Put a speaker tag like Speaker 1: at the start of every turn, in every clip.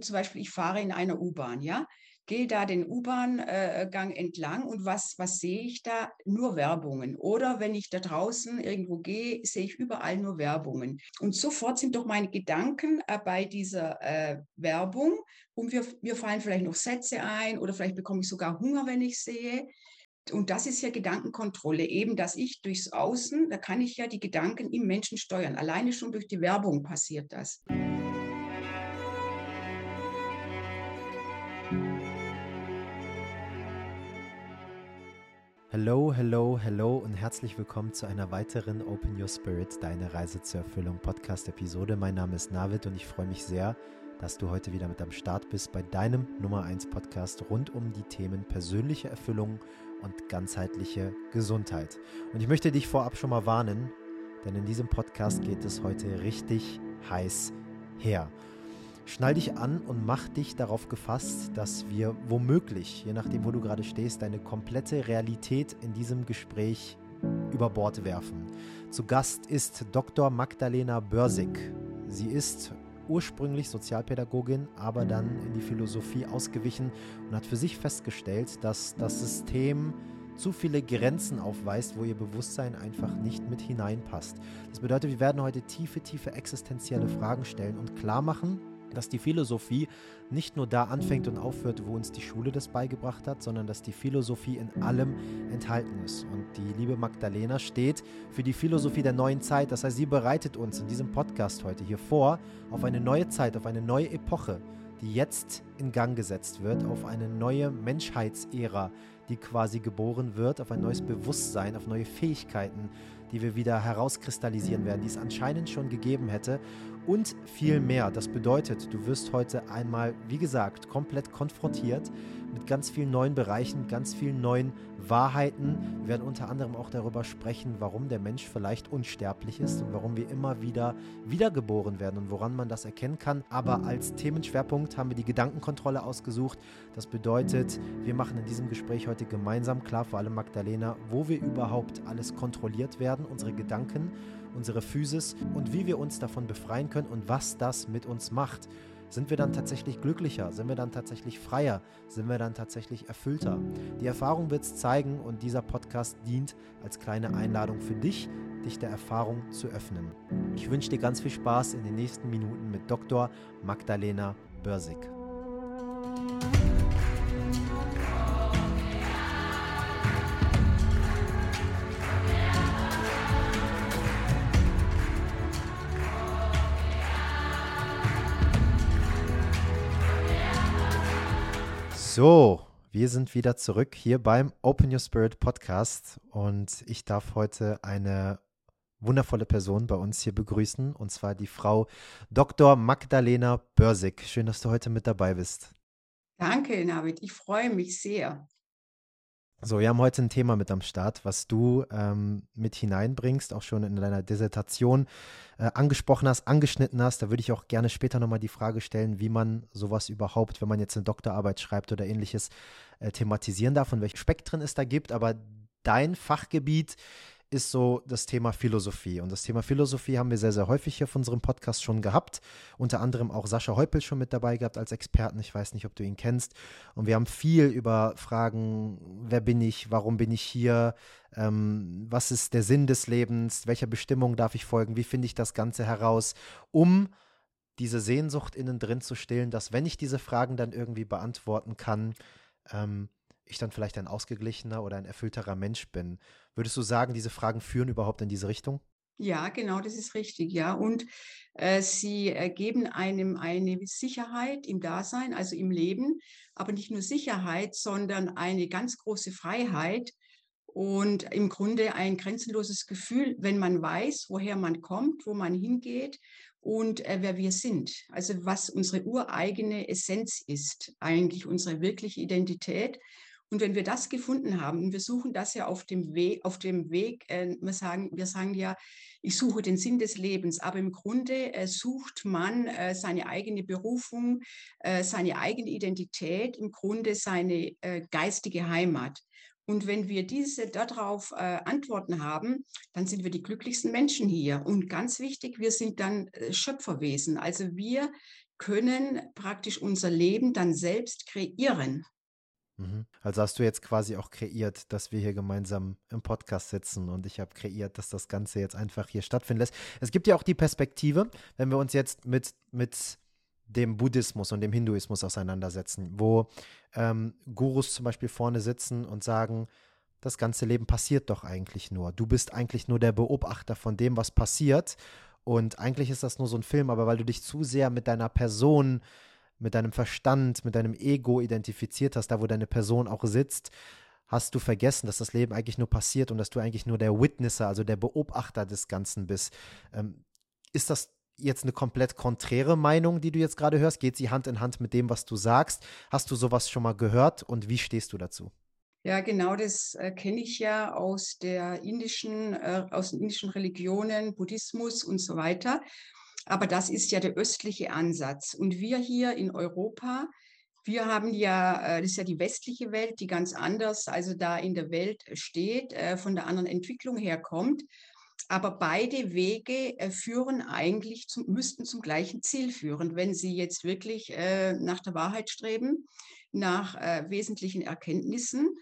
Speaker 1: Zum Beispiel, ich fahre in einer U-Bahn, ja, gehe da den U-Bahn-Gang entlang und was, was sehe ich da? Nur Werbungen. Oder wenn ich da draußen irgendwo gehe, sehe ich überall nur Werbungen. Und sofort sind doch meine Gedanken äh, bei dieser äh, Werbung und wir, mir fallen vielleicht noch Sätze ein oder vielleicht bekomme ich sogar Hunger, wenn ich sehe. Und das ist ja Gedankenkontrolle, eben, dass ich durchs Außen, da kann ich ja die Gedanken im Menschen steuern. Alleine schon durch die Werbung passiert das.
Speaker 2: Hello, hello, hello und herzlich willkommen zu einer weiteren Open Your Spirit, deine Reise zur Erfüllung Podcast-Episode. Mein Name ist Navid und ich freue mich sehr, dass du heute wieder mit am Start bist bei deinem Nummer 1 Podcast rund um die Themen persönliche Erfüllung und ganzheitliche Gesundheit. Und ich möchte dich vorab schon mal warnen, denn in diesem Podcast geht es heute richtig heiß her. Schnall dich an und mach dich darauf gefasst, dass wir womöglich, je nachdem, wo du gerade stehst, deine komplette Realität in diesem Gespräch über Bord werfen. Zu Gast ist Dr. Magdalena Börsig. Sie ist ursprünglich Sozialpädagogin, aber dann in die Philosophie ausgewichen und hat für sich festgestellt, dass das System zu viele Grenzen aufweist, wo ihr Bewusstsein einfach nicht mit hineinpasst. Das bedeutet, wir werden heute tiefe, tiefe existenzielle Fragen stellen und klar machen, dass die Philosophie nicht nur da anfängt und aufhört, wo uns die Schule das beigebracht hat, sondern dass die Philosophie in allem enthalten ist. Und die liebe Magdalena steht für die Philosophie der neuen Zeit. Das heißt, sie bereitet uns in diesem Podcast heute hier vor auf eine neue Zeit, auf eine neue Epoche, die jetzt in Gang gesetzt wird, auf eine neue Menschheitsära, die quasi geboren wird, auf ein neues Bewusstsein, auf neue Fähigkeiten, die wir wieder herauskristallisieren werden, die es anscheinend schon gegeben hätte und viel mehr. Das bedeutet, du wirst heute einmal, wie gesagt, komplett konfrontiert mit ganz vielen neuen Bereichen, ganz vielen neuen Wahrheiten. Wir werden unter anderem auch darüber sprechen, warum der Mensch vielleicht unsterblich ist und warum wir immer wieder wiedergeboren werden und woran man das erkennen kann. Aber als Themenschwerpunkt haben wir die Gedankenkontrolle ausgesucht. Das bedeutet, wir machen in diesem Gespräch heute gemeinsam klar, vor allem Magdalena, wo wir überhaupt alles kontrolliert werden, unsere Gedanken, unsere Physis und wie wir uns davon befreien können und was das mit uns macht. Sind wir dann tatsächlich glücklicher? Sind wir dann tatsächlich freier? Sind wir dann tatsächlich erfüllter? Die Erfahrung wird es zeigen und dieser Podcast dient als kleine Einladung für dich, dich der Erfahrung zu öffnen. Ich wünsche dir ganz viel Spaß in den nächsten Minuten mit Dr. Magdalena Börsig. So, wir sind wieder zurück hier beim Open Your Spirit Podcast und ich darf heute eine wundervolle Person bei uns hier begrüßen und zwar die Frau Dr. Magdalena Börsig. Schön, dass du heute mit dabei bist.
Speaker 1: Danke, Navid. Ich freue mich sehr.
Speaker 2: So, wir haben heute ein Thema mit am Start, was du ähm, mit hineinbringst, auch schon in deiner Dissertation äh, angesprochen hast, angeschnitten hast. Da würde ich auch gerne später nochmal die Frage stellen, wie man sowas überhaupt, wenn man jetzt eine Doktorarbeit schreibt oder ähnliches, äh, thematisieren darf und welche Spektren es da gibt. Aber dein Fachgebiet ist so das Thema Philosophie. Und das Thema Philosophie haben wir sehr, sehr häufig hier auf unserem Podcast schon gehabt. Unter anderem auch Sascha Heupel schon mit dabei gehabt als Experten. Ich weiß nicht, ob du ihn kennst. Und wir haben viel über Fragen, wer bin ich, warum bin ich hier, ähm, was ist der Sinn des Lebens, welcher Bestimmung darf ich folgen, wie finde ich das Ganze heraus, um diese Sehnsucht innen drin zu stillen, dass wenn ich diese Fragen dann irgendwie beantworten kann, ähm, ich dann vielleicht ein ausgeglichener oder ein erfüllterer Mensch bin. Würdest du sagen, diese Fragen führen überhaupt in diese Richtung?
Speaker 1: Ja, genau, das ist richtig, ja. Und äh, sie geben einem eine Sicherheit im Dasein, also im Leben, aber nicht nur Sicherheit, sondern eine ganz große Freiheit und im Grunde ein grenzenloses Gefühl, wenn man weiß, woher man kommt, wo man hingeht und äh, wer wir sind. Also was unsere ureigene Essenz ist, eigentlich unsere wirkliche Identität. Und wenn wir das gefunden haben, und wir suchen das ja auf dem Weg, auf dem Weg, äh, wir, sagen, wir sagen ja, ich suche den Sinn des Lebens, aber im Grunde äh, sucht man äh, seine eigene Berufung, äh, seine eigene Identität, im Grunde seine äh, geistige Heimat. Und wenn wir diese darauf äh, Antworten haben, dann sind wir die glücklichsten Menschen hier. Und ganz wichtig, wir sind dann Schöpferwesen. Also wir können praktisch unser Leben dann selbst kreieren.
Speaker 2: Mhm. Also hast du jetzt quasi auch kreiert, dass wir hier gemeinsam im Podcast sitzen und ich habe kreiert, dass das Ganze jetzt einfach hier stattfinden lässt. Es gibt ja auch die Perspektive, wenn wir uns jetzt mit, mit dem Buddhismus und dem Hinduismus auseinandersetzen, wo ähm, Gurus zum Beispiel vorne sitzen und sagen, das ganze Leben passiert doch eigentlich nur. Du bist eigentlich nur der Beobachter von dem, was passiert. Und eigentlich ist das nur so ein Film, aber weil du dich zu sehr mit deiner Person mit deinem Verstand, mit deinem Ego identifiziert hast, da wo deine Person auch sitzt, hast du vergessen, dass das Leben eigentlich nur passiert und dass du eigentlich nur der Witnesser, also der Beobachter des Ganzen bist. Ähm, ist das jetzt eine komplett konträre Meinung, die du jetzt gerade hörst? Geht sie Hand in Hand mit dem, was du sagst? Hast du sowas schon mal gehört und wie stehst du dazu?
Speaker 1: Ja, genau, das äh, kenne ich ja aus der indischen, äh, aus den indischen Religionen, Buddhismus und so weiter. Aber das ist ja der östliche Ansatz. Und wir hier in Europa, wir haben ja, äh, das ist ja die westliche Welt, die ganz anders, also da in der Welt steht, äh, von der anderen Entwicklung herkommt. Aber beide Wege äh, führen eigentlich zum, müssten zum gleichen Ziel führen, wenn sie jetzt wirklich nach der Wahrheit streben, nach wesentlichen Erkenntnissen.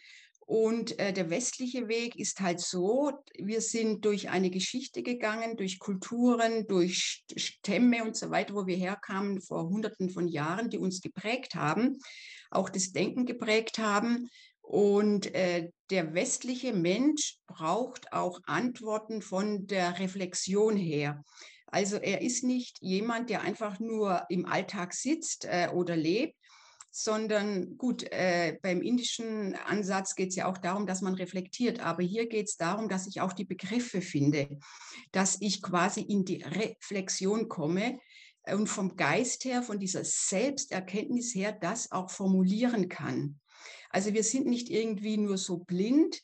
Speaker 1: Und äh, der westliche Weg ist halt so, wir sind durch eine Geschichte gegangen, durch Kulturen, durch Stämme und so weiter, wo wir herkamen vor Hunderten von Jahren, die uns geprägt haben, auch das Denken geprägt haben. Und äh, der westliche Mensch braucht auch Antworten von der Reflexion her. Also er ist nicht jemand, der einfach nur im Alltag sitzt äh, oder lebt, sondern gut, äh, beim indischen Ansatz geht es ja auch darum, dass man reflektiert, aber hier geht es darum, dass ich auch die Begriffe finde, dass ich quasi in die Reflexion komme und vom Geist her, von dieser Selbsterkenntnis her, das auch formulieren kann. Also wir sind nicht irgendwie nur so blind,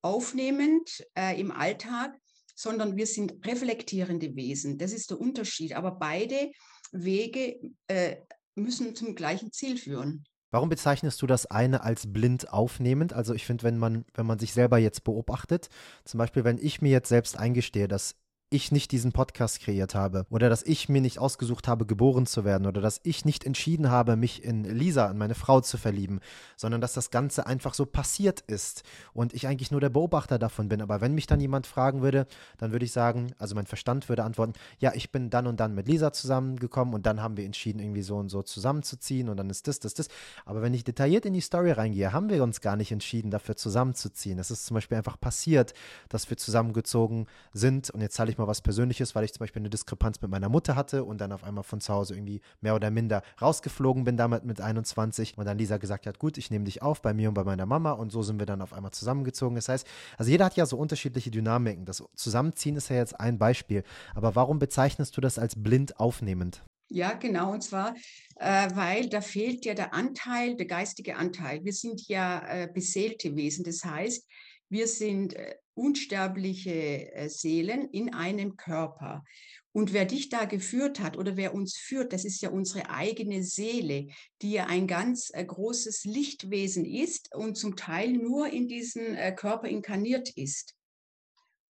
Speaker 1: aufnehmend äh, im Alltag, sondern wir sind reflektierende Wesen. Das ist der Unterschied. Aber beide Wege äh, müssen zum gleichen Ziel führen.
Speaker 2: Warum bezeichnest du das eine als blind aufnehmend? Also ich finde, wenn man, wenn man sich selber jetzt beobachtet, zum Beispiel, wenn ich mir jetzt selbst eingestehe, dass ich nicht diesen Podcast kreiert habe oder dass ich mir nicht ausgesucht habe, geboren zu werden oder dass ich nicht entschieden habe, mich in Lisa, in meine Frau zu verlieben, sondern dass das Ganze einfach so passiert ist und ich eigentlich nur der Beobachter davon bin. Aber wenn mich dann jemand fragen würde, dann würde ich sagen, also mein Verstand würde antworten, ja, ich bin dann und dann mit Lisa zusammengekommen und dann haben wir entschieden, irgendwie so und so zusammenzuziehen und dann ist das, das, das. Aber wenn ich detailliert in die Story reingehe, haben wir uns gar nicht entschieden, dafür zusammenzuziehen. Es ist zum Beispiel einfach passiert, dass wir zusammengezogen sind und jetzt zahle ich mal mal was Persönliches, weil ich zum Beispiel eine Diskrepanz mit meiner Mutter hatte und dann auf einmal von zu Hause irgendwie mehr oder minder rausgeflogen bin, damit mit 21 und dann Lisa gesagt hat, gut, ich nehme dich auf bei mir und bei meiner Mama und so sind wir dann auf einmal zusammengezogen. Das heißt, also jeder hat ja so unterschiedliche Dynamiken. Das Zusammenziehen ist ja jetzt ein Beispiel. Aber warum bezeichnest du das als blind aufnehmend?
Speaker 1: Ja, genau. Und zwar, äh, weil da fehlt ja der Anteil, der geistige Anteil. Wir sind ja äh, beseelte Wesen. Das heißt, wir sind äh, unsterbliche äh, Seelen in einem Körper. Und wer dich da geführt hat oder wer uns führt, das ist ja unsere eigene Seele, die ja ein ganz äh, großes Lichtwesen ist und zum Teil nur in diesen Körper inkarniert ist.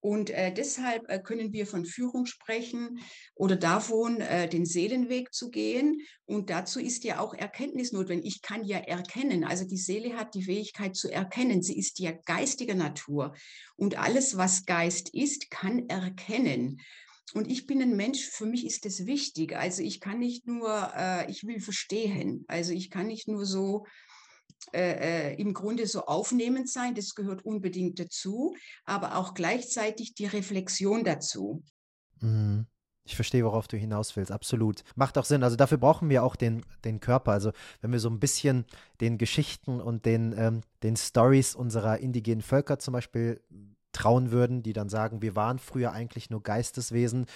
Speaker 1: Und äh, deshalb äh, können wir von Führung sprechen oder davon, äh, den Seelenweg zu gehen. Und dazu ist ja auch Erkenntnis notwendig. Ich kann ja erkennen. Also die Seele hat die Fähigkeit zu erkennen. Sie ist ja geistiger Natur. Und alles, was Geist ist, kann erkennen. Und ich bin ein Mensch, für mich ist das wichtig. Also ich kann nicht nur, äh, ich will verstehen. Also ich kann nicht nur so äh, äh, im Grunde so aufnehmend sein, das gehört unbedingt dazu, aber auch gleichzeitig die Reflexion dazu.
Speaker 2: Mhm. Ich verstehe, worauf du hinaus willst, absolut. Macht auch Sinn. Also dafür brauchen wir auch den, den Körper. Also wenn wir so ein bisschen den Geschichten und den, ähm, den Stories unserer indigenen Völker zum Beispiel trauen würden, die dann sagen, wir waren früher eigentlich nur Geisteswesen,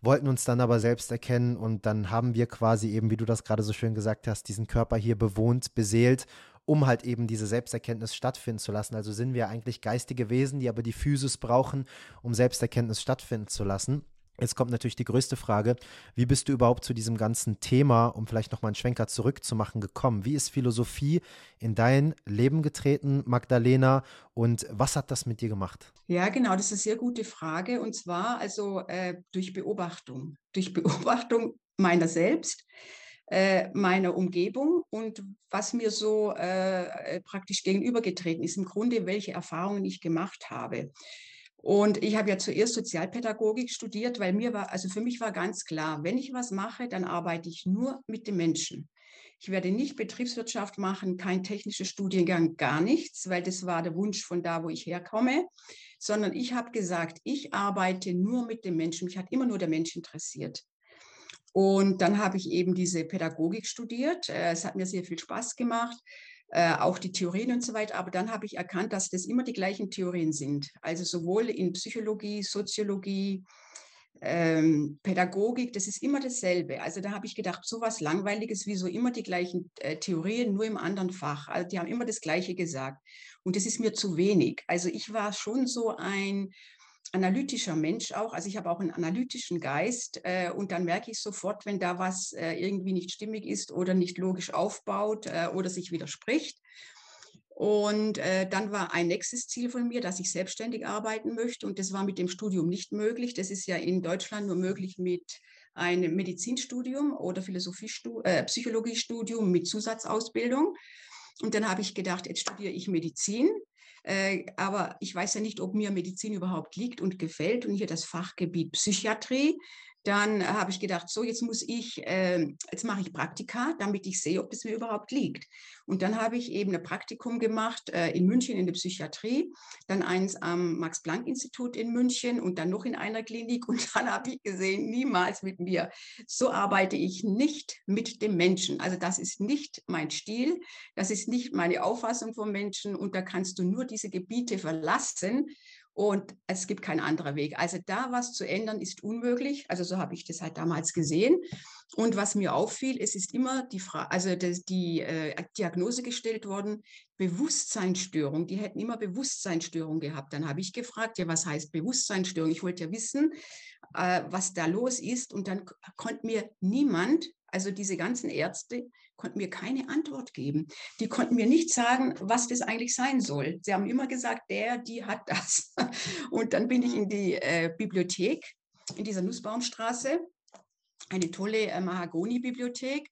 Speaker 2: wollten uns dann aber selbst erkennen und dann haben wir quasi eben, wie du das gerade so schön gesagt hast, diesen Körper hier bewohnt, beseelt um halt eben diese Selbsterkenntnis stattfinden zu lassen. Also sind wir eigentlich geistige Wesen, die aber die Physis brauchen, um Selbsterkenntnis stattfinden zu lassen. Jetzt kommt natürlich die größte Frage, wie bist du überhaupt zu diesem ganzen Thema, um vielleicht nochmal einen Schwenker zurückzumachen, gekommen? Wie ist Philosophie in dein Leben getreten, Magdalena, und was hat das mit dir gemacht?
Speaker 1: Ja, genau, das ist eine sehr gute Frage. Und zwar also äh, durch Beobachtung, durch Beobachtung meiner selbst äh, meiner Umgebung und was mir so äh, praktisch gegenübergetreten ist, im Grunde, welche Erfahrungen ich gemacht habe. Und ich habe ja zuerst Sozialpädagogik studiert, weil mir war, also für mich war ganz klar, wenn ich was mache, dann arbeite ich nur mit den Menschen. Ich werde nicht Betriebswirtschaft machen, kein technischer Studiengang, gar nichts, weil das war der Wunsch von da, wo ich herkomme, sondern ich habe gesagt, ich arbeite nur mit dem Menschen. Mich hat immer nur der Mensch interessiert. Und dann habe ich eben diese Pädagogik studiert. Äh, es hat mir sehr viel Spaß gemacht, äh, auch die Theorien und so weiter. Aber dann habe ich erkannt, dass das immer die gleichen Theorien sind. Also sowohl in Psychologie, Soziologie, ähm, Pädagogik, das ist immer dasselbe. Also da habe ich gedacht, so was Langweiliges wie so immer die gleichen äh, Theorien, nur im anderen Fach. Also die haben immer das Gleiche gesagt. Und das ist mir zu wenig. Also ich war schon so ein analytischer Mensch auch. Also ich habe auch einen analytischen Geist äh, und dann merke ich sofort, wenn da was äh, irgendwie nicht stimmig ist oder nicht logisch aufbaut äh, oder sich widerspricht. Und äh, dann war ein nächstes Ziel von mir, dass ich selbstständig arbeiten möchte. Und das war mit dem Studium nicht möglich. Das ist ja in Deutschland nur möglich mit einem Medizinstudium oder Philosophiestudium, äh, Psychologiestudium mit Zusatzausbildung. Und dann habe ich gedacht, jetzt studiere ich Medizin aber ich weiß ja nicht, ob mir Medizin überhaupt liegt und gefällt und hier das Fachgebiet Psychiatrie. Dann äh, habe ich gedacht, so jetzt muss ich, äh, jetzt mache ich Praktika, damit ich sehe, ob das mir überhaupt liegt. Und dann habe ich eben ein Praktikum gemacht äh, in München in der Psychiatrie, dann eins am Max-Planck-Institut in München und dann noch in einer Klinik. Und dann habe ich gesehen, niemals mit mir. So arbeite ich nicht mit dem Menschen. Also das ist nicht mein Stil, das ist nicht meine Auffassung vom Menschen. Und da kannst du nur diese Gebiete verlassen und es gibt keinen anderen Weg. Also da was zu ändern ist unmöglich. Also so habe ich das halt damals gesehen. Und was mir auffiel, es ist immer die Frage, also die äh, Diagnose gestellt worden, Bewusstseinsstörung. Die hätten immer Bewusstseinsstörung gehabt. Dann habe ich gefragt, ja, was heißt Bewusstseinsstörung? Ich wollte ja wissen, äh, was da los ist. Und dann konnte mir niemand, also diese ganzen Ärzte, konnten mir keine Antwort geben. Die konnten mir nicht sagen, was das eigentlich sein soll. Sie haben immer gesagt, der, die hat das. Und dann bin ich in die äh, Bibliothek in dieser Nussbaumstraße, eine tolle äh, Mahagoni-Bibliothek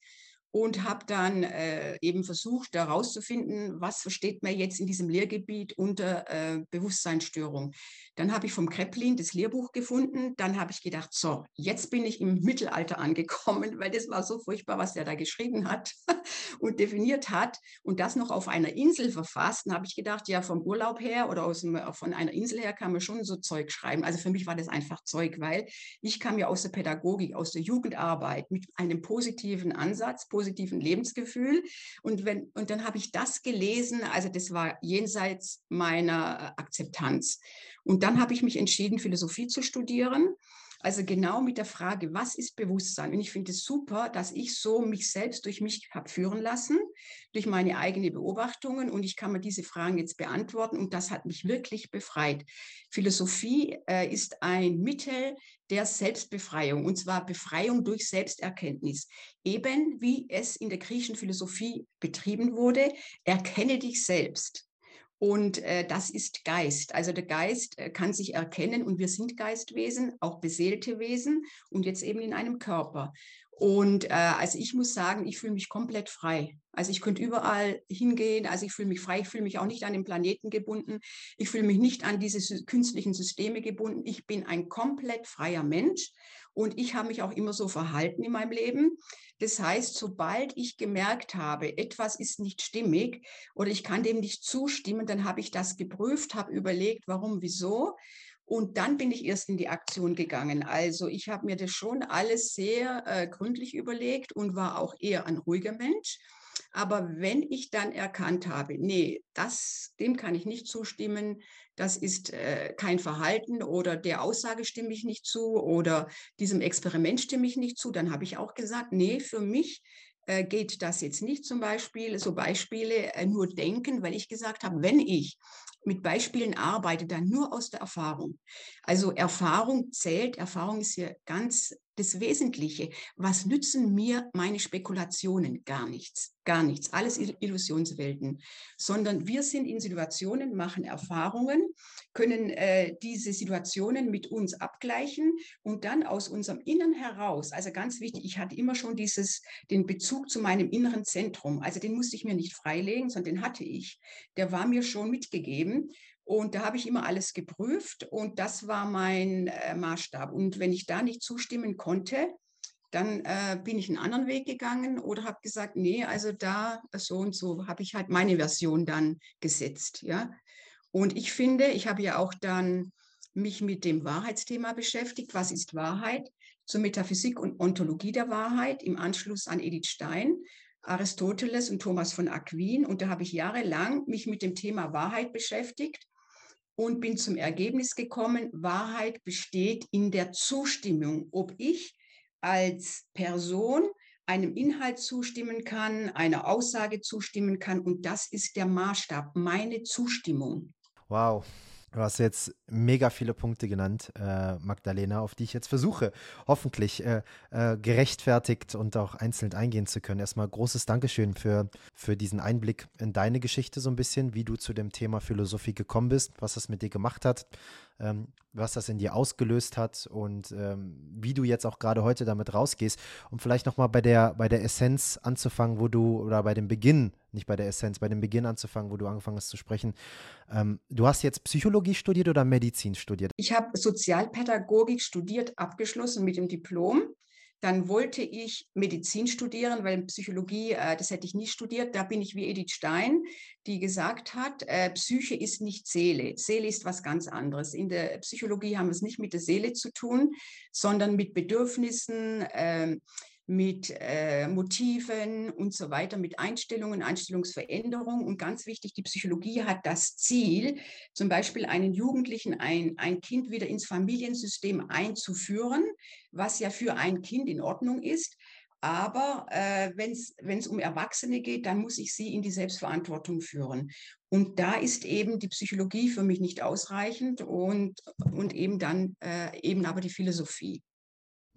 Speaker 1: und habe dann äh, eben versucht herauszufinden, was versteht man jetzt in diesem Lehrgebiet unter äh, Bewusstseinsstörung. Dann habe ich vom Kreplin das Lehrbuch gefunden. Dann habe ich gedacht, so, jetzt bin ich im Mittelalter angekommen, weil das war so furchtbar, was der da geschrieben hat und definiert hat. Und das noch auf einer Insel verfasst. Dann habe ich gedacht, ja, vom Urlaub her oder aus dem, von einer Insel her kann man schon so Zeug schreiben. Also für mich war das einfach Zeug, weil ich kam ja aus der Pädagogik, aus der Jugendarbeit mit einem positiven Ansatz, Lebensgefühl. Und, wenn, und dann habe ich das gelesen, also das war jenseits meiner Akzeptanz. Und dann habe ich mich entschieden, Philosophie zu studieren. Also genau mit der Frage, was ist Bewusstsein? Und ich finde es super, dass ich so mich selbst durch mich habe führen lassen, durch meine eigenen Beobachtungen. Und ich kann mir diese Fragen jetzt beantworten. Und das hat mich wirklich befreit. Philosophie äh, ist ein Mittel der Selbstbefreiung, und zwar Befreiung durch Selbsterkenntnis. Eben wie es in der griechischen Philosophie betrieben wurde, erkenne dich selbst. Und äh, das ist Geist. Also der Geist äh, kann sich erkennen und wir sind Geistwesen, auch beseelte Wesen und jetzt eben in einem Körper. Und äh, also ich muss sagen, ich fühle mich komplett frei. Also ich könnte überall hingehen, also ich fühle mich frei, ich fühle mich auch nicht an den Planeten gebunden, ich fühle mich nicht an diese künstlichen Systeme gebunden. Ich bin ein komplett freier Mensch und ich habe mich auch immer so verhalten in meinem Leben. Das heißt, sobald ich gemerkt habe, etwas ist nicht stimmig oder ich kann dem nicht zustimmen, dann habe ich das geprüft, habe überlegt, warum, wieso. Und dann bin ich erst in die Aktion gegangen. Also ich habe mir das schon alles sehr äh, gründlich überlegt und war auch eher ein ruhiger Mensch. Aber wenn ich dann erkannt habe, nee, das, dem kann ich nicht zustimmen, das ist äh, kein Verhalten oder der Aussage stimme ich nicht zu oder diesem Experiment stimme ich nicht zu, dann habe ich auch gesagt, nee, für mich äh, geht das jetzt nicht zum Beispiel, so Beispiele äh, nur denken, weil ich gesagt habe, wenn ich mit Beispielen arbeite, dann nur aus der Erfahrung. Also Erfahrung zählt, Erfahrung ist hier ganz das Wesentliche. Was nützen mir meine Spekulationen? Gar nichts, gar nichts. Alles Illusionswelten. Sondern wir sind in Situationen, machen Erfahrungen, können äh, diese Situationen mit uns abgleichen und dann aus unserem Innern heraus, also ganz wichtig, ich hatte immer schon dieses, den Bezug zu meinem inneren Zentrum. Also den musste ich mir nicht freilegen, sondern den hatte ich. Der war mir schon mitgegeben. Und da habe ich immer alles geprüft und das war mein äh, Maßstab. Und wenn ich da nicht zustimmen konnte, dann äh, bin ich einen anderen Weg gegangen oder habe gesagt, nee, also da so und so habe ich halt meine Version dann gesetzt, ja. Und ich finde, ich habe ja auch dann mich mit dem Wahrheitsthema beschäftigt. Was ist Wahrheit? Zur Metaphysik und Ontologie der Wahrheit im Anschluss an Edith Stein, Aristoteles und Thomas von Aquin. Und da habe ich jahrelang mich mit dem Thema Wahrheit beschäftigt und bin zum Ergebnis gekommen, Wahrheit besteht in der Zustimmung, ob ich als Person einem Inhalt zustimmen kann, einer Aussage zustimmen kann. Und das ist der Maßstab, meine Zustimmung.
Speaker 2: Wow, Du hast jetzt mega viele Punkte genannt, äh, Magdalena, auf die ich jetzt versuche, hoffentlich äh, äh, gerechtfertigt und auch einzeln eingehen zu können. Erstmal großes Dankeschön für, für diesen Einblick in deine Geschichte so ein bisschen, wie du zu dem Thema Philosophie gekommen bist, was das mit dir gemacht hat, ähm, was das in dir ausgelöst hat und ähm, wie du jetzt auch gerade heute damit rausgehst, um vielleicht nochmal bei der, bei der Essenz anzufangen, wo du, oder bei dem Beginn, nicht bei der Essenz, bei dem Beginn anzufangen, wo du angefangen hast zu sprechen. Ähm, du hast jetzt Psychologie studiert oder Medizin studiert?
Speaker 1: Ich habe Sozialpädagogik studiert, abgeschlossen mit dem Diplom dann wollte ich Medizin studieren, weil Psychologie, äh, das hätte ich nie studiert. Da bin ich wie Edith Stein, die gesagt hat, äh, Psyche ist nicht Seele. Seele ist was ganz anderes. In der Psychologie haben wir es nicht mit der Seele zu tun, sondern mit Bedürfnissen, äh, mit äh, Motiven und so weiter, mit Einstellungen, Einstellungsveränderung. Und ganz wichtig, die Psychologie hat das Ziel, zum Beispiel einen Jugendlichen, ein, ein Kind wieder ins Familiensystem einzuführen, was ja für ein Kind in Ordnung ist. Aber äh, wenn es um Erwachsene geht, dann muss ich sie in die Selbstverantwortung führen. Und da ist eben die Psychologie für mich nicht ausreichend und, und eben dann äh, eben aber die Philosophie.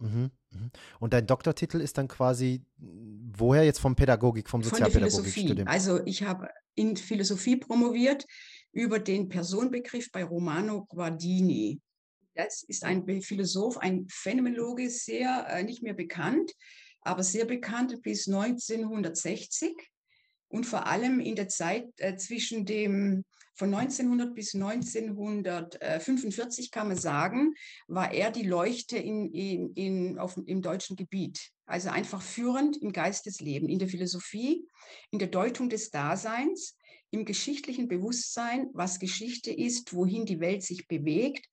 Speaker 2: Mhm, mhm. Und dein Doktortitel ist dann quasi woher jetzt vom Pädagogik, vom Sozialpädagogikstudium?
Speaker 1: Also ich habe in Philosophie promoviert über den Personenbegriff bei Romano Guardini. Das ist ein Philosoph, ein Phänomenologe, sehr äh, nicht mehr bekannt, aber sehr bekannt bis 1960 und vor allem in der Zeit äh, zwischen dem von 1900 bis 1945 kann man sagen, war er die Leuchte in, in, in, auf, im deutschen Gebiet. Also einfach führend im Geistesleben, in der Philosophie, in der Deutung des Daseins, im geschichtlichen Bewusstsein, was Geschichte ist, wohin die Welt sich bewegt.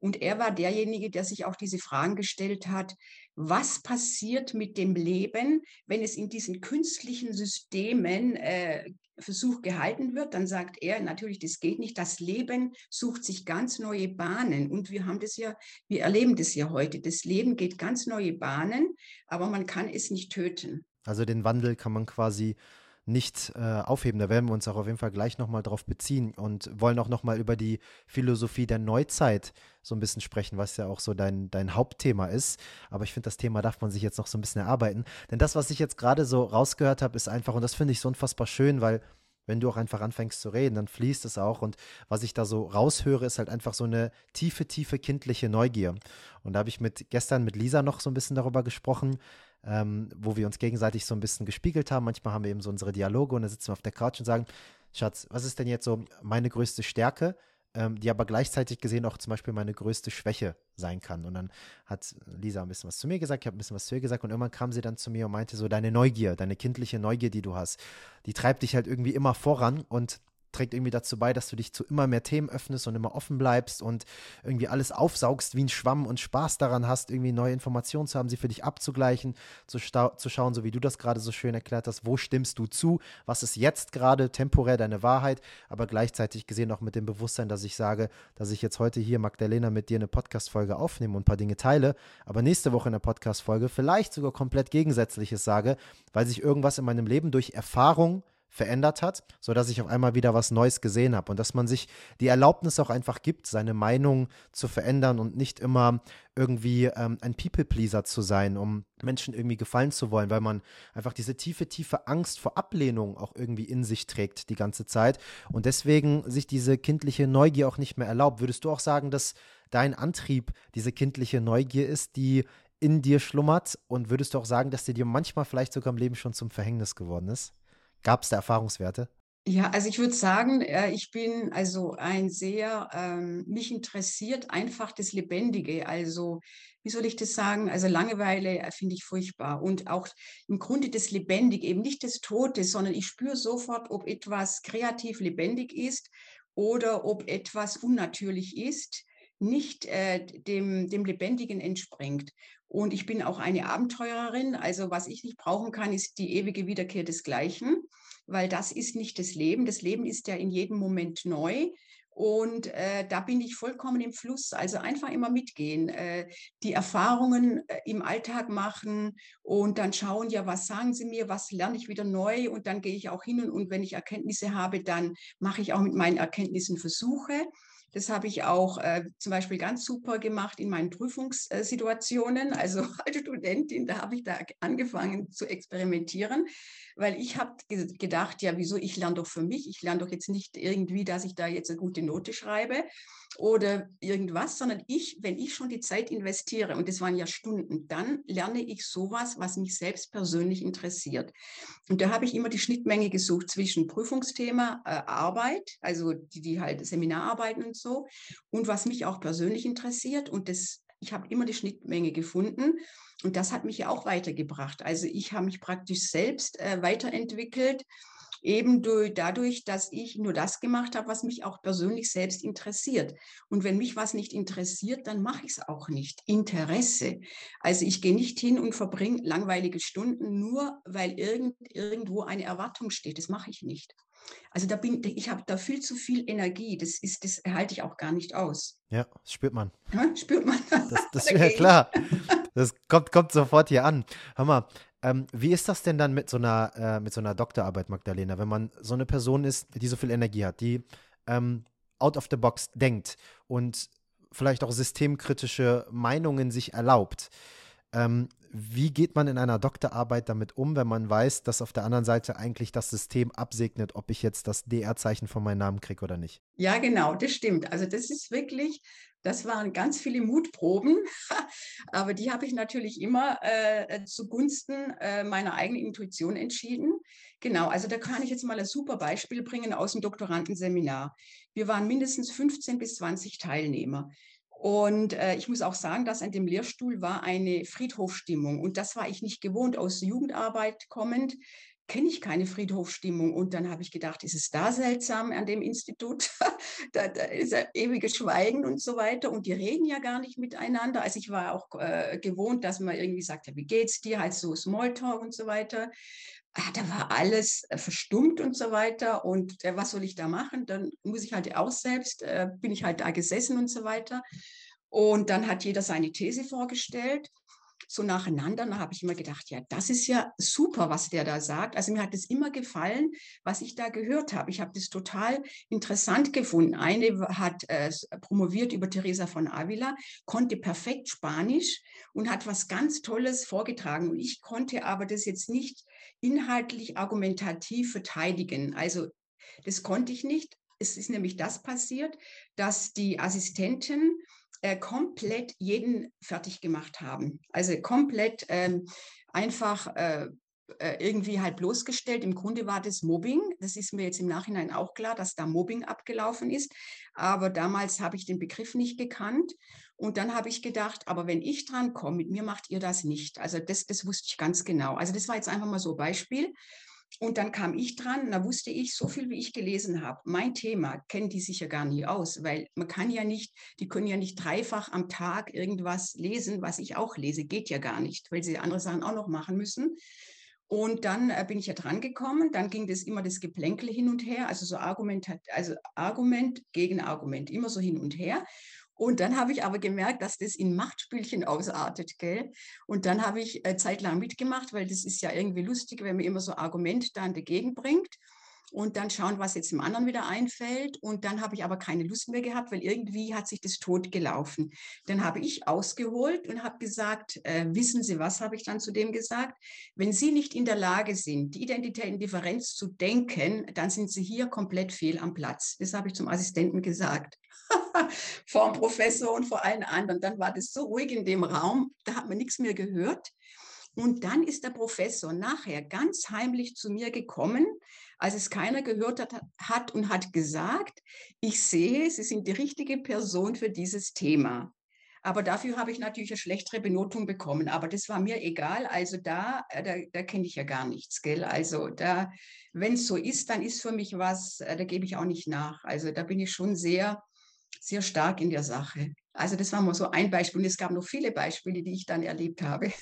Speaker 1: Und er war derjenige, der sich auch diese Fragen gestellt hat, was passiert mit dem Leben, wenn es in diesen künstlichen Systemen äh, Versuch gehalten wird, dann sagt er natürlich, das geht nicht. Das Leben sucht sich ganz neue Bahnen. Und wir haben das ja, wir erleben das ja heute. Das Leben geht ganz neue Bahnen, aber man kann es nicht töten.
Speaker 2: Also den Wandel kann man quasi nicht äh, aufheben. Da werden wir uns auch auf jeden Fall gleich nochmal drauf beziehen und wollen auch nochmal über die Philosophie der Neuzeit so ein bisschen sprechen, was ja auch so dein, dein Hauptthema ist. Aber ich finde, das Thema darf man sich jetzt noch so ein bisschen erarbeiten. Denn das, was ich jetzt gerade so rausgehört habe, ist einfach, und das finde ich so unfassbar schön, weil wenn du auch einfach anfängst zu reden, dann fließt es auch. Und was ich da so raushöre, ist halt einfach so eine tiefe, tiefe kindliche Neugier. Und da habe ich mit gestern mit Lisa noch so ein bisschen darüber gesprochen, ähm, wo wir uns gegenseitig so ein bisschen gespiegelt haben. Manchmal haben wir eben so unsere Dialoge und dann sitzen wir auf der Couch und sagen, Schatz, was ist denn jetzt so meine größte Stärke, ähm, die aber gleichzeitig gesehen auch zum Beispiel meine größte Schwäche sein kann. Und dann hat Lisa ein bisschen was zu mir gesagt, ich habe ein bisschen was zu ihr gesagt und irgendwann kam sie dann zu mir und meinte so, deine Neugier, deine kindliche Neugier, die du hast, die treibt dich halt irgendwie immer voran und trägt irgendwie dazu bei, dass du dich zu immer mehr Themen öffnest und immer offen bleibst und irgendwie alles aufsaugst wie ein Schwamm und Spaß daran hast, irgendwie neue Informationen zu haben, sie für dich abzugleichen, zu, zu schauen, so wie du das gerade so schön erklärt hast, wo stimmst du zu, was ist jetzt gerade temporär deine Wahrheit, aber gleichzeitig gesehen auch mit dem Bewusstsein, dass ich sage, dass ich jetzt heute hier, Magdalena, mit dir eine Podcast-Folge aufnehme und ein paar Dinge teile, aber nächste Woche in der Podcast-Folge vielleicht sogar komplett Gegensätzliches sage, weil sich irgendwas in meinem Leben durch Erfahrung verändert hat, sodass ich auf einmal wieder was Neues gesehen habe und dass man sich die Erlaubnis auch einfach gibt, seine Meinung zu verändern und nicht immer irgendwie ähm, ein People-Pleaser zu sein, um Menschen irgendwie gefallen zu wollen, weil man einfach diese tiefe, tiefe Angst vor Ablehnung auch irgendwie in sich trägt die ganze Zeit und deswegen sich diese kindliche Neugier auch nicht mehr erlaubt. Würdest du auch sagen, dass dein Antrieb diese kindliche Neugier ist, die in dir schlummert und würdest du auch sagen, dass die dir manchmal vielleicht sogar im Leben schon zum Verhängnis geworden ist? Gab es da Erfahrungswerte?
Speaker 1: Ja, also ich würde sagen, äh, ich bin also ein sehr, ähm, mich interessiert einfach das Lebendige. Also, wie soll ich das sagen? Also Langeweile äh, finde ich furchtbar. Und auch im Grunde das Lebendige, eben nicht das Tote, sondern ich spüre sofort, ob etwas kreativ lebendig ist oder ob etwas unnatürlich ist, nicht äh, dem, dem Lebendigen entspringt. Und ich bin auch eine Abenteurerin. Also was ich nicht brauchen kann, ist die ewige Wiederkehr des Gleichen weil das ist nicht das Leben. Das Leben ist ja in jedem Moment neu. Und äh, da bin ich vollkommen im Fluss. Also einfach immer mitgehen, äh, die Erfahrungen äh, im Alltag machen und dann schauen, ja, was sagen sie mir, was lerne ich wieder neu und dann gehe ich auch hin und, und wenn ich Erkenntnisse habe, dann mache ich auch mit meinen Erkenntnissen Versuche. Das habe ich auch äh, zum Beispiel ganz super gemacht in meinen Prüfungssituationen. Also als Studentin, da habe ich da angefangen zu experimentieren, weil ich habe gedacht, ja, wieso, ich lerne doch für mich. Ich lerne doch jetzt nicht irgendwie, dass ich da jetzt eine gute Note schreibe oder irgendwas, sondern ich, wenn ich schon die Zeit investiere, und das waren ja Stunden, dann lerne ich sowas, was mich selbst persönlich interessiert. Und da habe ich immer die Schnittmenge gesucht zwischen Prüfungsthema, äh, Arbeit, also die, die halt Seminararbeiten und so, und was mich auch persönlich interessiert. Und das, ich habe immer die Schnittmenge gefunden. Und das hat mich ja auch weitergebracht. Also ich habe mich praktisch selbst äh, weiterentwickelt eben durch, dadurch, dass ich nur das gemacht habe, was mich auch persönlich selbst interessiert. Und wenn mich was nicht interessiert, dann mache ich es auch nicht. Interesse. Also ich gehe nicht hin und verbringe langweilige Stunden nur, weil irgend, irgendwo eine Erwartung steht. Das mache ich nicht. Also da bin ich habe da viel zu viel Energie. Das ist, das halte ich auch gar nicht aus.
Speaker 2: Ja, das spürt man.
Speaker 1: Ja, spürt man.
Speaker 2: Das, das ist ja klar. Das kommt, kommt sofort hier an. Hör mal, ähm, wie ist das denn dann mit so einer, äh, mit so einer Doktorarbeit, Magdalena, wenn man so eine Person ist, die so viel Energie hat, die ähm, out of the box denkt und vielleicht auch systemkritische Meinungen sich erlaubt? Ähm, wie geht man in einer Doktorarbeit damit um, wenn man weiß, dass auf der anderen Seite eigentlich das System absegnet, ob ich jetzt das DR-Zeichen von meinem Namen kriege oder nicht?
Speaker 1: Ja, genau, das stimmt. Also das ist wirklich das waren ganz viele Mutproben, aber die habe ich natürlich immer äh, zugunsten äh, meiner eigenen Intuition entschieden. Genau, also da kann ich jetzt mal ein super Beispiel bringen aus dem Doktorandenseminar. Wir waren mindestens 15 bis 20 Teilnehmer. Und äh, ich muss auch sagen, dass an dem Lehrstuhl war eine Friedhofstimmung. Und das war ich nicht gewohnt aus Jugendarbeit kommend kenne ich keine Friedhofstimmung. Und dann habe ich gedacht, ist es da seltsam an dem Institut? da, da, ist ja ewiges Schweigen und so weiter. Und die reden ja gar nicht miteinander. Also ich war auch äh, gewohnt, dass man irgendwie sagt, ja, wie geht's dir? Halt so Smalltalk und so weiter. Ah, da war alles äh, verstummt und so weiter. Und äh, was soll ich da machen? Dann muss ich halt auch selbst, äh, bin ich halt da gesessen und so weiter. Und dann hat jeder seine These vorgestellt so nacheinander. Da habe ich immer gedacht, ja, das ist ja super, was der da sagt. Also mir hat es immer gefallen, was ich da gehört habe. Ich habe das total interessant gefunden. Eine hat äh, promoviert über Teresa von Avila, konnte perfekt Spanisch und hat was ganz Tolles vorgetragen. Und ich konnte aber das jetzt nicht inhaltlich argumentativ verteidigen. Also das konnte ich nicht. Es ist nämlich das passiert, dass die Assistenten äh, komplett jeden fertig gemacht haben. Also komplett ähm, einfach äh, äh, irgendwie halt bloßgestellt. Im Grunde war das Mobbing. Das ist mir jetzt im Nachhinein auch klar, dass da Mobbing abgelaufen ist. Aber damals habe ich den Begriff nicht gekannt. Und dann habe ich gedacht, aber wenn ich dran komme, mit mir macht ihr das nicht. Also das, das wusste ich ganz genau. Also das war jetzt einfach mal so ein Beispiel. Und dann kam ich dran, da wusste ich, so viel wie ich gelesen habe, mein Thema kennen die sich ja gar nie aus, weil man kann ja nicht, die können ja nicht dreifach am Tag irgendwas lesen, was ich auch lese, geht ja gar nicht, weil sie andere Sachen auch noch machen müssen. Und dann äh, bin ich ja dran gekommen, dann ging das immer das Geplänkel hin und her, also so Argument, also Argument gegen Argument, immer so hin und her. Und dann habe ich aber gemerkt, dass das in Machtspielchen ausartet, gell? Und dann habe ich äh, zeitlang mitgemacht, weil das ist ja irgendwie lustig, wenn man immer so Argument dann dagegen bringt. und dann schauen, was jetzt dem anderen wieder einfällt. Und dann habe ich aber keine Lust mehr gehabt, weil irgendwie hat sich das tot gelaufen. Dann habe ich ausgeholt und habe gesagt, äh, wissen Sie was, habe ich dann zu dem gesagt, wenn Sie nicht in der Lage sind, die Identität in Differenz zu denken, dann sind Sie hier komplett fehl am Platz. Das habe ich zum Assistenten gesagt. vor dem Professor und vor allen anderen. Dann war das so ruhig in dem Raum, da hat man nichts mehr gehört. Und dann ist der Professor nachher ganz heimlich zu mir gekommen, als es keiner gehört hat, hat und hat gesagt, ich sehe, Sie sind die richtige Person für dieses Thema. Aber dafür habe ich natürlich eine schlechtere Benotung bekommen. Aber das war mir egal. Also da, äh, da, da kenne ich ja gar nichts, gell? Also da, wenn es so ist, dann ist für mich was, äh, da gebe ich auch nicht nach. Also da bin ich schon sehr, sehr stark in der Sache. Also das war mal so ein Beispiel. Und es gab noch viele Beispiele, die ich dann erlebt habe.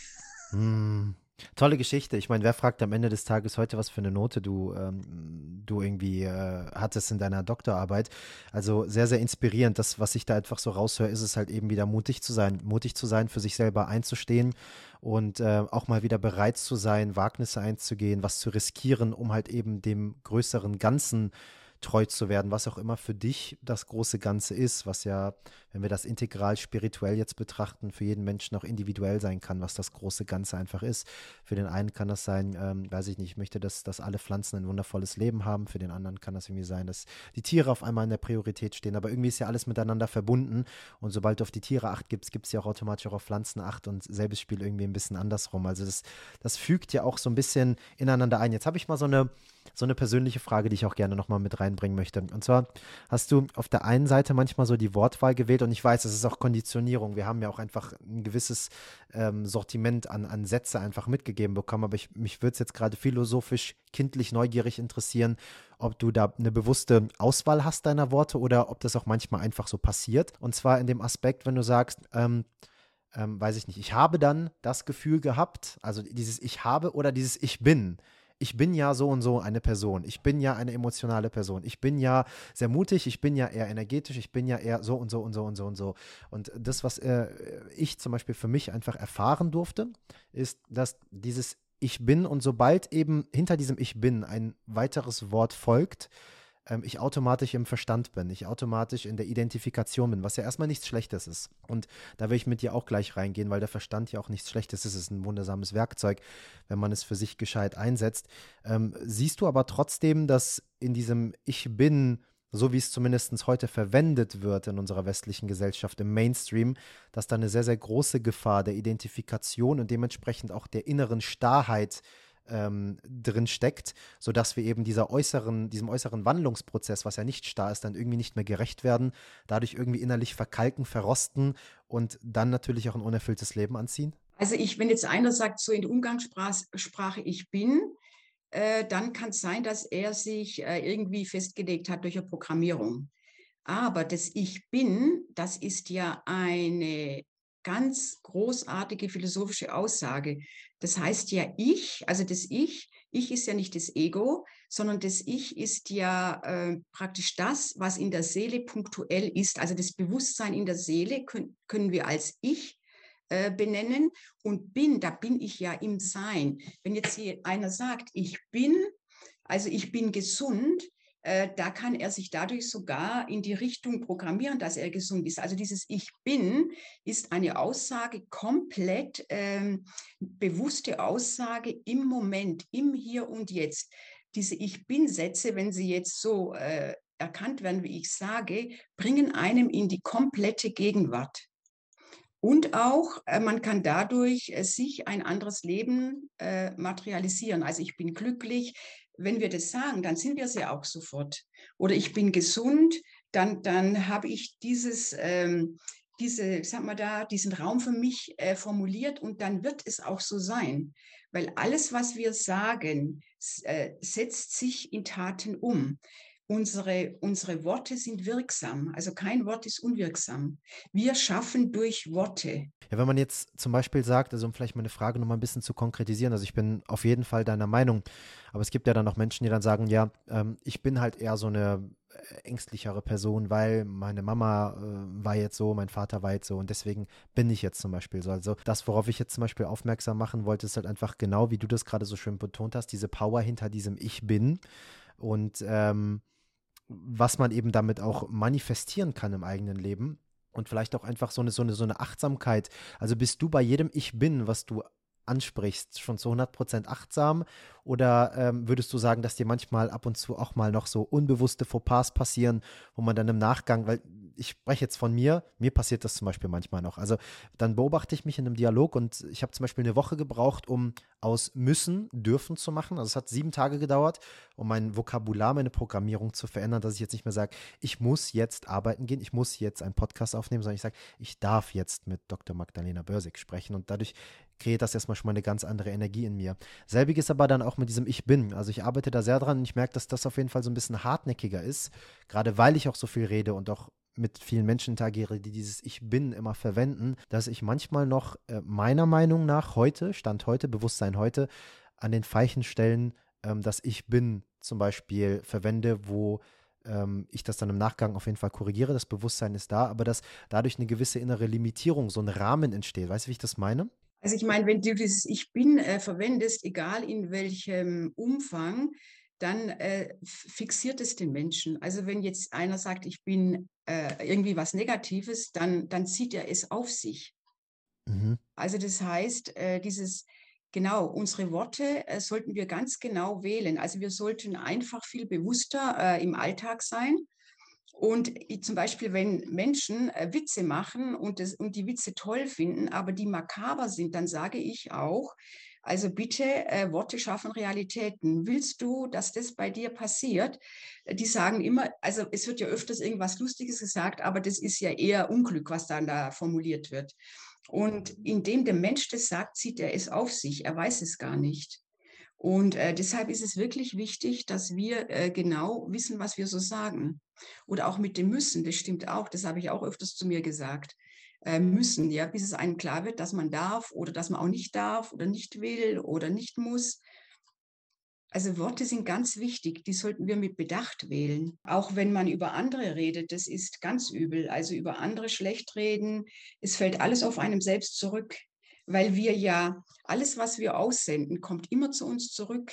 Speaker 2: Hm. Tolle Geschichte. Ich meine, wer fragt am Ende des Tages heute, was für eine Note du, ähm, du irgendwie äh, hattest in deiner Doktorarbeit? Also sehr, sehr inspirierend. Das, was ich da einfach so raushöre, ist es halt eben wieder mutig zu sein. Mutig zu sein, für sich selber einzustehen und äh, auch mal wieder bereit zu sein, Wagnisse einzugehen, was zu riskieren, um halt eben dem größeren Ganzen treu zu werden, was auch immer für dich das große Ganze ist, was ja, wenn wir das integral spirituell jetzt betrachten, für jeden Menschen auch individuell sein kann, was das große Ganze einfach ist. Für den einen kann das sein, ähm, weiß ich nicht, ich möchte, dass, dass alle Pflanzen ein wundervolles Leben haben. Für den anderen kann das irgendwie sein, dass die Tiere auf einmal in der Priorität stehen. Aber irgendwie ist ja alles miteinander verbunden. Und sobald du auf die Tiere acht gibst, gibt es ja auch automatisch auch auf Pflanzen acht und selbes Spiel irgendwie ein bisschen andersrum. Also das, das fügt ja auch so ein bisschen ineinander ein. Jetzt habe ich mal so eine so eine persönliche Frage, die ich auch gerne nochmal mit reinbringen möchte. Und zwar hast du auf der einen Seite manchmal so die Wortwahl gewählt und ich weiß, das ist auch Konditionierung. Wir haben ja auch einfach ein gewisses ähm, Sortiment an, an Sätze einfach mitgegeben bekommen, aber ich, mich würde es jetzt gerade philosophisch, kindlich, neugierig interessieren, ob du da eine bewusste Auswahl hast deiner Worte oder ob das auch manchmal einfach so passiert. Und zwar in dem Aspekt, wenn du sagst, ähm, ähm, weiß ich nicht, ich habe dann das Gefühl gehabt, also dieses Ich habe oder dieses Ich bin ich bin ja so und so eine Person. Ich bin ja eine emotionale Person. Ich bin ja sehr mutig. Ich bin ja eher energetisch. Ich bin ja eher so und so und so und so und so. Und das, was äh, ich zum Beispiel für mich einfach erfahren durfte, ist, dass dieses Ich bin und sobald eben hinter diesem Ich bin ein weiteres Wort folgt, ähm, ich automatisch im Verstand bin, ich automatisch in der Identifikation bin, was ja erstmal nichts Schlechtes ist. Und da will ich mit dir auch gleich reingehen, weil der Verstand ja auch nichts Schlechtes ist. Es ist ein wundersames Werkzeug, wenn man es für sich gescheit einsetzt. Ähm, siehst du aber trotzdem, dass in diesem Ich bin so wie es zumindest heute verwendet wird in unserer westlichen Gesellschaft im Mainstream, dass da eine sehr, sehr große Gefahr der Identifikation und dementsprechend auch der inneren Starrheit ähm, drin steckt, sodass wir eben dieser äußeren, diesem äußeren Wandlungsprozess, was ja nicht starr ist, dann irgendwie nicht mehr gerecht werden, dadurch irgendwie innerlich verkalken, verrosten und dann natürlich auch ein unerfülltes Leben anziehen?
Speaker 1: Also ich, wenn jetzt einer sagt, so in Umgangssprache ich bin, äh, dann kann es sein, dass er sich äh, irgendwie festgelegt hat durch eine Programmierung. Aber das Ich bin, das ist ja eine ganz großartige philosophische Aussage. Das heißt ja ich, also das Ich, ich ist ja nicht das Ego, sondern das Ich ist ja äh, praktisch das, was in der Seele punktuell ist. Also das Bewusstsein in der Seele können, können wir als Ich äh, benennen und bin, da bin ich ja im Sein. Wenn jetzt hier einer sagt, ich bin, also ich bin gesund, äh, da kann er sich dadurch sogar in die Richtung programmieren, dass er gesund ist. Also dieses Ich bin ist eine Aussage, komplett ähm, bewusste Aussage im Moment, im Hier und Jetzt. Diese Ich bin-Sätze, wenn sie jetzt so äh, erkannt werden, wie ich sage, bringen einem in die komplette Gegenwart. Und auch, äh, man kann dadurch äh, sich ein anderes Leben äh, materialisieren. Also ich bin glücklich, wenn wir das sagen, dann sind wir es ja auch sofort. Oder ich bin gesund, dann, dann habe ich dieses, ähm, diese, sag mal da, diesen Raum für mich äh, formuliert und dann wird es auch so sein. Weil alles, was wir sagen, äh, setzt sich in Taten um. Unsere, unsere Worte sind wirksam, also kein Wort ist unwirksam. Wir schaffen durch Worte.
Speaker 2: Ja, wenn man jetzt zum Beispiel sagt, also um vielleicht meine Frage nochmal ein bisschen zu konkretisieren, also ich bin auf jeden Fall deiner Meinung, aber es gibt ja dann noch Menschen, die dann sagen, ja, ähm, ich bin halt eher so eine äh, ängstlichere Person, weil meine Mama äh, war jetzt so, mein Vater war jetzt so und deswegen bin ich jetzt zum Beispiel so. Also das, worauf ich jetzt zum Beispiel aufmerksam machen wollte, ist halt einfach genau, wie du das gerade so schön betont hast, diese Power hinter diesem Ich bin und ähm, was man eben damit auch manifestieren kann im eigenen Leben und vielleicht auch einfach so eine, so eine, so eine Achtsamkeit. Also bist du bei jedem Ich Bin, was du ansprichst, schon zu 100% achtsam? Oder ähm, würdest du sagen, dass dir manchmal ab und zu auch mal noch so unbewusste Fauxpas passieren, wo man dann im Nachgang, weil ich spreche jetzt von mir, mir passiert das zum Beispiel manchmal noch. Also dann beobachte ich mich in einem Dialog und ich habe zum Beispiel eine Woche gebraucht, um aus müssen dürfen zu machen. Also es hat sieben Tage gedauert, um mein Vokabular, meine Programmierung zu verändern, dass ich jetzt nicht mehr sage, ich muss jetzt arbeiten gehen, ich muss jetzt einen Podcast aufnehmen, sondern ich sage, ich darf jetzt mit Dr. Magdalena Börsig sprechen und dadurch kreiert das erstmal schon mal eine ganz andere Energie in mir. Selbiges aber dann auch mit diesem Ich bin. Also ich arbeite da sehr dran und ich merke, dass das auf jeden Fall so ein bisschen hartnäckiger ist, gerade weil ich auch so viel rede und auch mit vielen Menschen interagiere, die dieses Ich bin immer verwenden, dass ich manchmal noch äh, meiner Meinung nach heute, Stand heute, Bewusstsein heute, an den falschen Stellen ähm, das Ich bin zum Beispiel verwende, wo ähm, ich das dann im Nachgang auf jeden Fall korrigiere. Das Bewusstsein ist da, aber dass dadurch eine gewisse innere Limitierung, so ein Rahmen entsteht. Weißt du, wie ich das meine?
Speaker 1: Also ich meine, wenn du dieses Ich bin äh, verwendest, egal in welchem Umfang, dann äh, fixiert es den Menschen. Also wenn jetzt einer sagt, ich bin äh, irgendwie was Negatives, dann, dann zieht er es auf sich. Mhm. Also das heißt, äh, dieses, genau, unsere Worte äh, sollten wir ganz genau wählen. Also wir sollten einfach viel bewusster äh, im Alltag sein. Und zum Beispiel, wenn Menschen äh, Witze machen und, das, und die Witze toll finden, aber die makaber sind, dann sage ich auch, also bitte, äh, Worte schaffen Realitäten. Willst du, dass das bei dir passiert? Die sagen immer, also es wird ja öfters irgendwas Lustiges gesagt, aber das ist ja eher Unglück, was dann da formuliert wird. Und indem der Mensch das sagt, zieht er es auf sich. Er weiß es gar nicht. Und äh, deshalb ist es wirklich wichtig, dass wir äh, genau wissen, was wir so sagen. Oder auch mit dem Müssen, das stimmt auch, das habe ich auch öfters zu mir gesagt. Äh, müssen, ja, bis es einem klar wird, dass man darf oder dass man auch nicht darf oder nicht will oder nicht muss. Also Worte sind ganz wichtig, die sollten wir mit Bedacht wählen. Auch wenn man über andere redet, das ist ganz übel. Also über andere schlecht reden, es fällt alles auf einem selbst zurück, weil wir ja, alles, was wir aussenden, kommt immer zu uns zurück,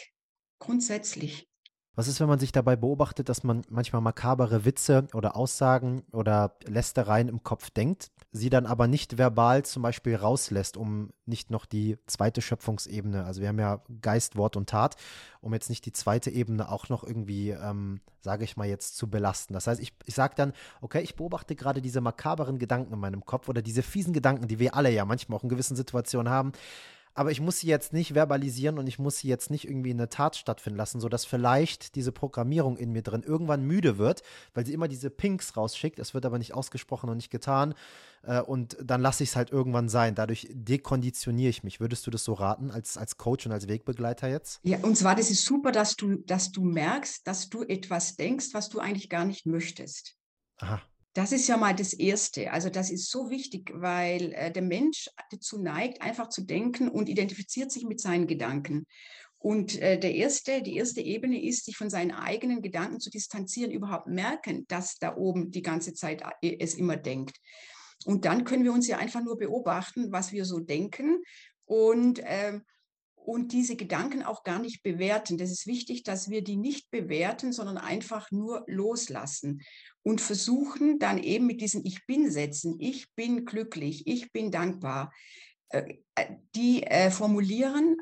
Speaker 1: grundsätzlich.
Speaker 2: Was ist, wenn man sich dabei beobachtet, dass man manchmal makabere Witze oder Aussagen oder Lästereien im Kopf denkt, sie dann aber nicht verbal zum Beispiel rauslässt, um nicht noch die zweite Schöpfungsebene, also wir haben ja Geist, Wort und Tat, um jetzt nicht die zweite Ebene auch noch irgendwie, ähm, sage ich mal jetzt, zu belasten. Das heißt, ich, ich sage dann, okay, ich beobachte gerade diese makaberen Gedanken in meinem Kopf oder diese fiesen Gedanken, die wir alle ja manchmal auch in gewissen Situationen haben aber ich muss sie jetzt nicht verbalisieren und ich muss sie jetzt nicht irgendwie in der Tat stattfinden lassen, sodass vielleicht diese Programmierung in mir drin irgendwann müde wird, weil sie immer diese Pinks rausschickt. Es wird aber nicht ausgesprochen und nicht getan. Äh, und dann lasse ich es halt irgendwann sein. Dadurch dekonditioniere ich mich. Würdest du das so raten als, als Coach und als Wegbegleiter jetzt?
Speaker 1: Ja, und zwar, das ist super, dass du, dass du merkst, dass du etwas denkst, was du eigentlich gar nicht möchtest. Aha. Das ist ja mal das Erste. Also das ist so wichtig, weil äh, der Mensch dazu neigt, einfach zu denken und identifiziert sich mit seinen Gedanken. Und äh, der erste, die erste Ebene ist, sich von seinen eigenen Gedanken zu distanzieren, überhaupt merken, dass da oben die ganze Zeit äh, es immer denkt. Und dann können wir uns ja einfach nur beobachten, was wir so denken und äh, und diese Gedanken auch gar nicht bewerten. Das ist wichtig, dass wir die nicht bewerten, sondern einfach nur loslassen und versuchen dann eben mit diesen Ich bin Sätzen, ich bin glücklich, ich bin dankbar, äh, äh, die äh, formulieren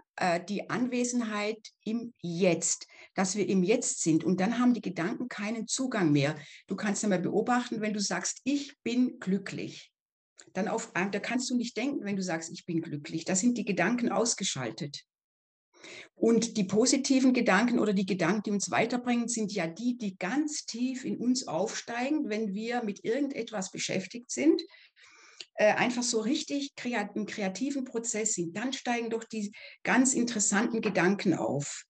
Speaker 1: die Anwesenheit im Jetzt, dass wir im Jetzt sind. Und dann haben die Gedanken keinen Zugang mehr. Du kannst ja mal beobachten, wenn du sagst, ich bin glücklich. Dann auf, da kannst du nicht denken, wenn du sagst, ich bin glücklich. Da sind die Gedanken ausgeschaltet. Und die positiven Gedanken oder die Gedanken, die uns weiterbringen, sind ja die, die ganz tief in uns aufsteigen, wenn wir mit irgendetwas beschäftigt sind, äh, einfach so richtig kreat im kreativen Prozess sind. Dann steigen doch die ganz interessanten Gedanken auf.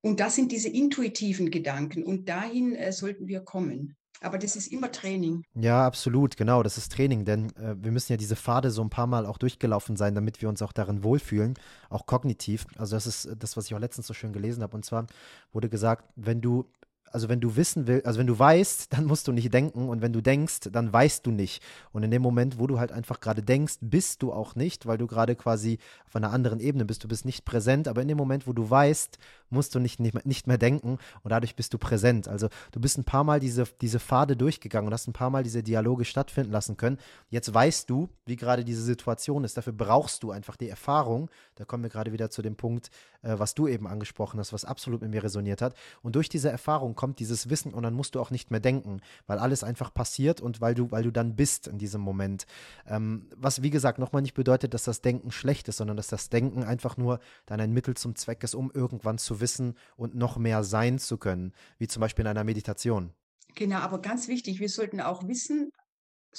Speaker 1: Und das sind diese intuitiven Gedanken. Und dahin äh, sollten wir kommen. Aber das ist immer Training.
Speaker 2: Ja, absolut, genau, das ist Training, denn äh, wir müssen ja diese Pfade so ein paar Mal auch durchgelaufen sein, damit wir uns auch darin wohlfühlen, auch kognitiv. Also das ist das, was ich auch letztens so schön gelesen habe. Und zwar wurde gesagt, wenn du also wenn du wissen willst, also wenn du weißt, dann musst du nicht denken und wenn du denkst, dann weißt du nicht. Und in dem Moment, wo du halt einfach gerade denkst, bist du auch nicht, weil du gerade quasi auf einer anderen Ebene bist, du bist nicht präsent, aber in dem Moment, wo du weißt, musst du nicht, nicht, mehr, nicht mehr denken und dadurch bist du präsent. Also du bist ein paar Mal diese, diese Pfade durchgegangen und hast ein paar Mal diese Dialoge stattfinden lassen können. Jetzt weißt du, wie gerade diese Situation ist. Dafür brauchst du einfach die Erfahrung. Da kommen wir gerade wieder zu dem Punkt, äh, was du eben angesprochen hast, was absolut mit mir resoniert hat. Und durch diese Erfahrung kommt dieses Wissen und dann musst du auch nicht mehr denken, weil alles einfach passiert und weil du, weil du dann bist in diesem Moment. Ähm, was, wie gesagt, nochmal nicht bedeutet, dass das Denken schlecht ist, sondern dass das Denken einfach nur dann ein Mittel zum Zweck ist, um irgendwann zu wissen und noch mehr sein zu können, wie zum Beispiel in einer Meditation.
Speaker 1: Genau, aber ganz wichtig, wir sollten auch wissen,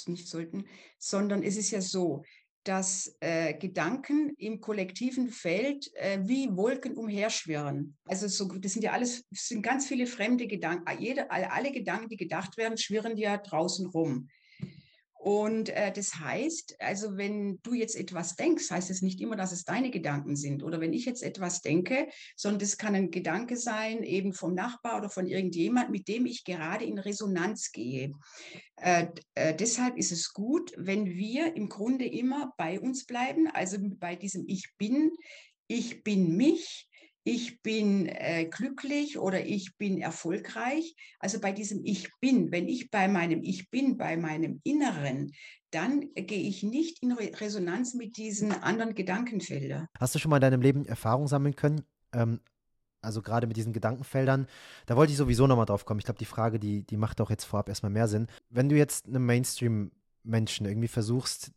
Speaker 1: nicht sollten, sondern es ist ja so, dass äh, Gedanken im kollektiven Feld äh, wie Wolken umherschwirren. Also so, das sind ja alles, sind ganz viele fremde Gedanken. Jede, alle, alle Gedanken, die gedacht werden, schwirren ja draußen rum. Und äh, das heißt, also wenn du jetzt etwas denkst, heißt es nicht immer, dass es deine Gedanken sind. Oder wenn ich jetzt etwas denke, sondern das kann ein Gedanke sein, eben vom Nachbar oder von irgendjemand, mit dem ich gerade in Resonanz gehe. Äh, äh, deshalb ist es gut, wenn wir im Grunde immer bei uns bleiben, also bei diesem Ich bin, ich bin mich, ich bin äh, glücklich oder ich bin erfolgreich. Also bei diesem Ich bin, wenn ich bei meinem Ich bin, bei meinem Inneren, dann gehe ich nicht in Re Resonanz mit diesen anderen Gedankenfeldern.
Speaker 2: Hast du schon mal in deinem Leben Erfahrung sammeln können? Ähm, also gerade mit diesen Gedankenfeldern, da wollte ich sowieso nochmal drauf kommen. Ich glaube, die Frage, die, die macht auch jetzt vorab erstmal mehr Sinn. Wenn du jetzt einem Mainstream-Menschen irgendwie versuchst,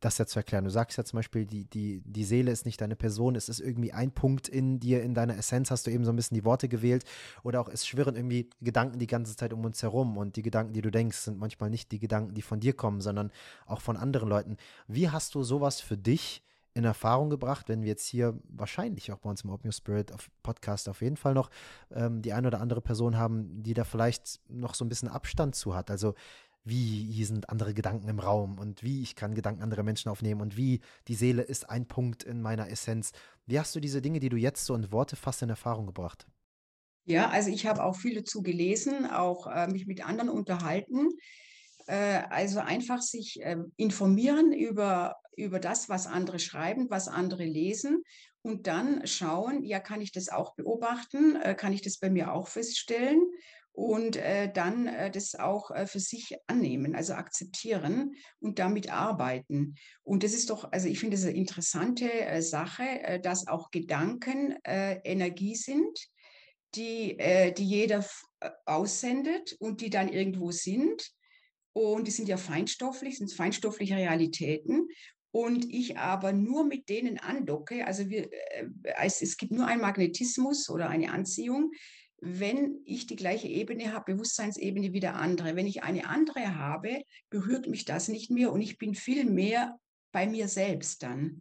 Speaker 2: das ja zu erklären. Du sagst ja zum Beispiel, die, die, die Seele ist nicht deine Person, es ist irgendwie ein Punkt in dir, in deiner Essenz, hast du eben so ein bisschen die Worte gewählt. Oder auch es schwirren irgendwie Gedanken die ganze Zeit um uns herum und die Gedanken, die du denkst, sind manchmal nicht die Gedanken, die von dir kommen, sondern auch von anderen Leuten. Wie hast du sowas für dich in Erfahrung gebracht, wenn wir jetzt hier wahrscheinlich auch bei uns im Open Your Spirit Podcast auf jeden Fall noch ähm, die eine oder andere Person haben, die da vielleicht noch so ein bisschen Abstand zu hat? Also wie hier sind andere Gedanken im Raum und wie ich kann Gedanken anderer Menschen aufnehmen und wie die Seele ist ein Punkt in meiner Essenz. Wie hast du diese Dinge, die du jetzt so in Worte fast in Erfahrung gebracht?
Speaker 1: Ja, also ich habe auch viel dazu gelesen, auch äh, mich mit anderen unterhalten. Äh, also einfach sich äh, informieren über, über das, was andere schreiben, was andere lesen und dann schauen, ja, kann ich das auch beobachten? Äh, kann ich das bei mir auch feststellen? Und äh, dann äh, das auch äh, für sich annehmen, also akzeptieren und damit arbeiten. Und das ist doch, also ich finde es eine interessante äh, Sache, äh, dass auch Gedanken äh, Energie sind, die, die jeder aussendet und die dann irgendwo sind. Und die sind ja feinstofflich, sind feinstoffliche Realitäten und ich aber nur mit denen andocke, also wir, es, es gibt nur einen Magnetismus oder eine Anziehung, wenn ich die gleiche Ebene habe, Bewusstseinsebene wie der andere. Wenn ich eine andere habe, berührt mich das nicht mehr und ich bin viel mehr bei mir selbst dann.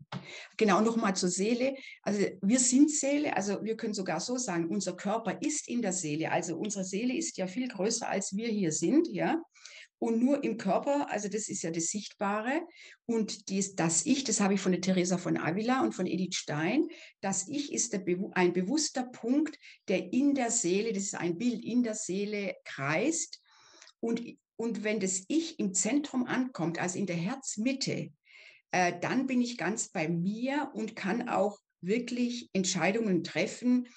Speaker 1: Genau, nochmal zur Seele. Also wir sind Seele, also wir können sogar so sagen, unser Körper ist in der Seele. Also unsere Seele ist ja viel größer, als wir hier sind, ja und nur im Körper, also das ist ja das Sichtbare. Und dies, das Ich, das habe ich von der Theresa von Avila und von Edith Stein, das Ich ist der, ein bewusster Punkt, der in der Seele, das ist ein Bild, in der Seele kreist. Und, und wenn das Ich im Zentrum ankommt, also in der Herzmitte, äh, dann bin ich ganz bei mir und kann auch wirklich Entscheidungen treffen,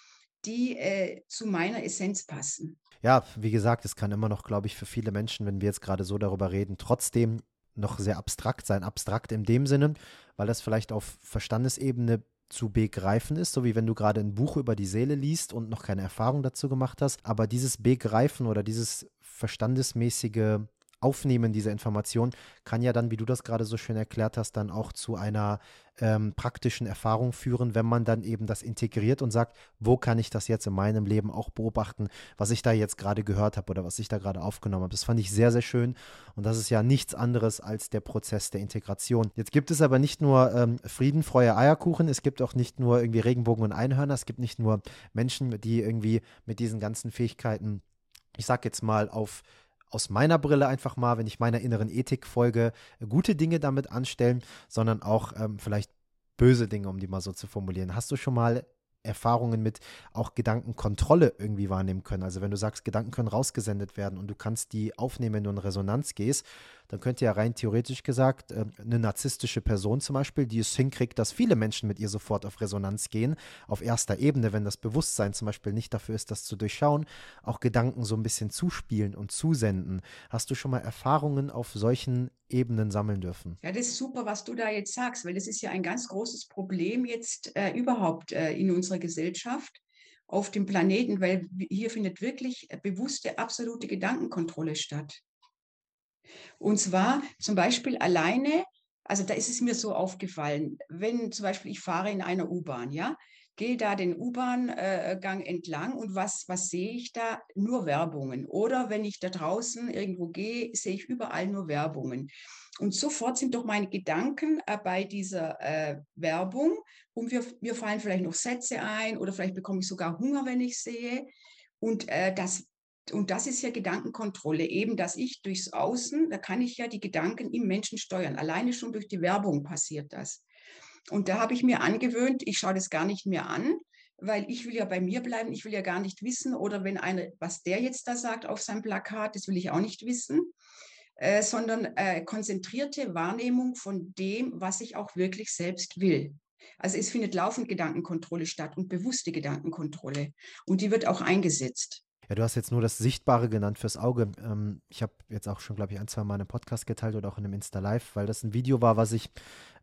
Speaker 1: die äh, zu meiner Essenz passen
Speaker 2: ja, wie gesagt, es kann immer noch, glaube ich, für viele Menschen, wenn wir jetzt gerade so darüber reden, trotzdem noch sehr abstrakt sein. Abstrakt in dem Sinne, weil das vielleicht auf Verstandesebene zu begreifen ist, so wie wenn du gerade ein Buch über die Seele liest und noch keine Erfahrung dazu gemacht hast. Aber dieses Begreifen oder dieses verstandesmäßige Aufnehmen dieser Information kann ja dann, wie du das gerade so schön erklärt hast, dann auch zu einer ähm, praktischen Erfahrung führen, wenn man dann eben das integriert und sagt, wo kann ich das jetzt in meinem Leben auch beobachten, was ich da jetzt gerade gehört habe oder was ich da gerade aufgenommen habe. Das fand ich sehr, sehr schön und das ist ja nichts anderes als der Prozess der Integration. Jetzt gibt es aber nicht nur ähm, Frieden, Freude, Eierkuchen, es gibt auch nicht nur irgendwie Regenbogen und Einhörner, es gibt nicht nur Menschen, die irgendwie mit diesen ganzen Fähigkeiten ich sag jetzt mal, auf aus meiner Brille einfach mal, wenn ich meiner inneren Ethik folge, gute Dinge damit anstellen, sondern auch ähm, vielleicht böse Dinge, um die mal so zu formulieren. Hast du schon mal Erfahrungen mit auch Gedankenkontrolle irgendwie wahrnehmen können. Also wenn du sagst, Gedanken können rausgesendet werden und du kannst die aufnehmen, wenn du in Resonanz gehst, dann könnte ja rein theoretisch gesagt äh, eine narzisstische Person zum Beispiel, die es hinkriegt, dass viele Menschen mit ihr sofort auf Resonanz gehen, auf erster Ebene, wenn das Bewusstsein zum Beispiel nicht dafür ist, das zu durchschauen, auch Gedanken so ein bisschen zuspielen und zusenden. Hast du schon mal Erfahrungen auf solchen Ebenen sammeln dürfen?
Speaker 1: Ja, das ist super, was du da jetzt sagst, weil das ist ja ein ganz großes Problem jetzt äh, überhaupt äh, in unserer Gesellschaft auf dem Planeten, weil hier findet wirklich bewusste, absolute Gedankenkontrolle statt. Und zwar zum Beispiel alleine, also da ist es mir so aufgefallen, wenn zum Beispiel ich fahre in einer U-Bahn, ja, gehe da den U-Bahn-Gang entlang und was, was sehe ich da? Nur Werbungen. Oder wenn ich da draußen irgendwo gehe, sehe ich überall nur Werbungen. Und sofort sind doch meine Gedanken äh, bei dieser äh, Werbung und wir, mir fallen vielleicht noch Sätze ein oder vielleicht bekomme ich sogar Hunger, wenn ich sehe. Und äh, das und das ist ja Gedankenkontrolle, eben, dass ich durchs Außen, da kann ich ja die Gedanken im Menschen steuern. Alleine schon durch die Werbung passiert das. Und da habe ich mir angewöhnt, ich schaue das gar nicht mehr an, weil ich will ja bei mir bleiben, ich will ja gar nicht wissen, oder wenn eine, was der jetzt da sagt auf seinem Plakat, das will ich auch nicht wissen, äh, sondern äh, konzentrierte Wahrnehmung von dem, was ich auch wirklich selbst will. Also es findet laufend Gedankenkontrolle statt und bewusste Gedankenkontrolle. Und die wird auch eingesetzt.
Speaker 2: Ja, du hast jetzt nur das Sichtbare genannt fürs Auge. Ähm, ich habe jetzt auch schon, glaube ich, ein, zwei Mal einen Podcast geteilt oder auch in einem Insta-Live, weil das ein Video war, was ich,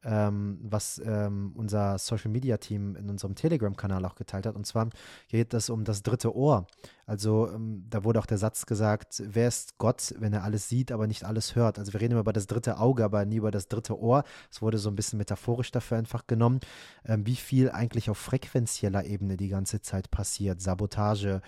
Speaker 2: ähm, was ähm, unser Social-Media-Team in unserem Telegram-Kanal auch geteilt hat. Und zwar geht es um das dritte Ohr. Also ähm, da wurde auch der Satz gesagt, wer ist Gott, wenn er alles sieht, aber nicht alles hört? Also wir reden immer über das dritte Auge, aber nie über das dritte Ohr. Es wurde so ein bisschen metaphorisch dafür einfach genommen, ähm, wie viel eigentlich auf frequenzieller Ebene die ganze Zeit passiert. Sabotage,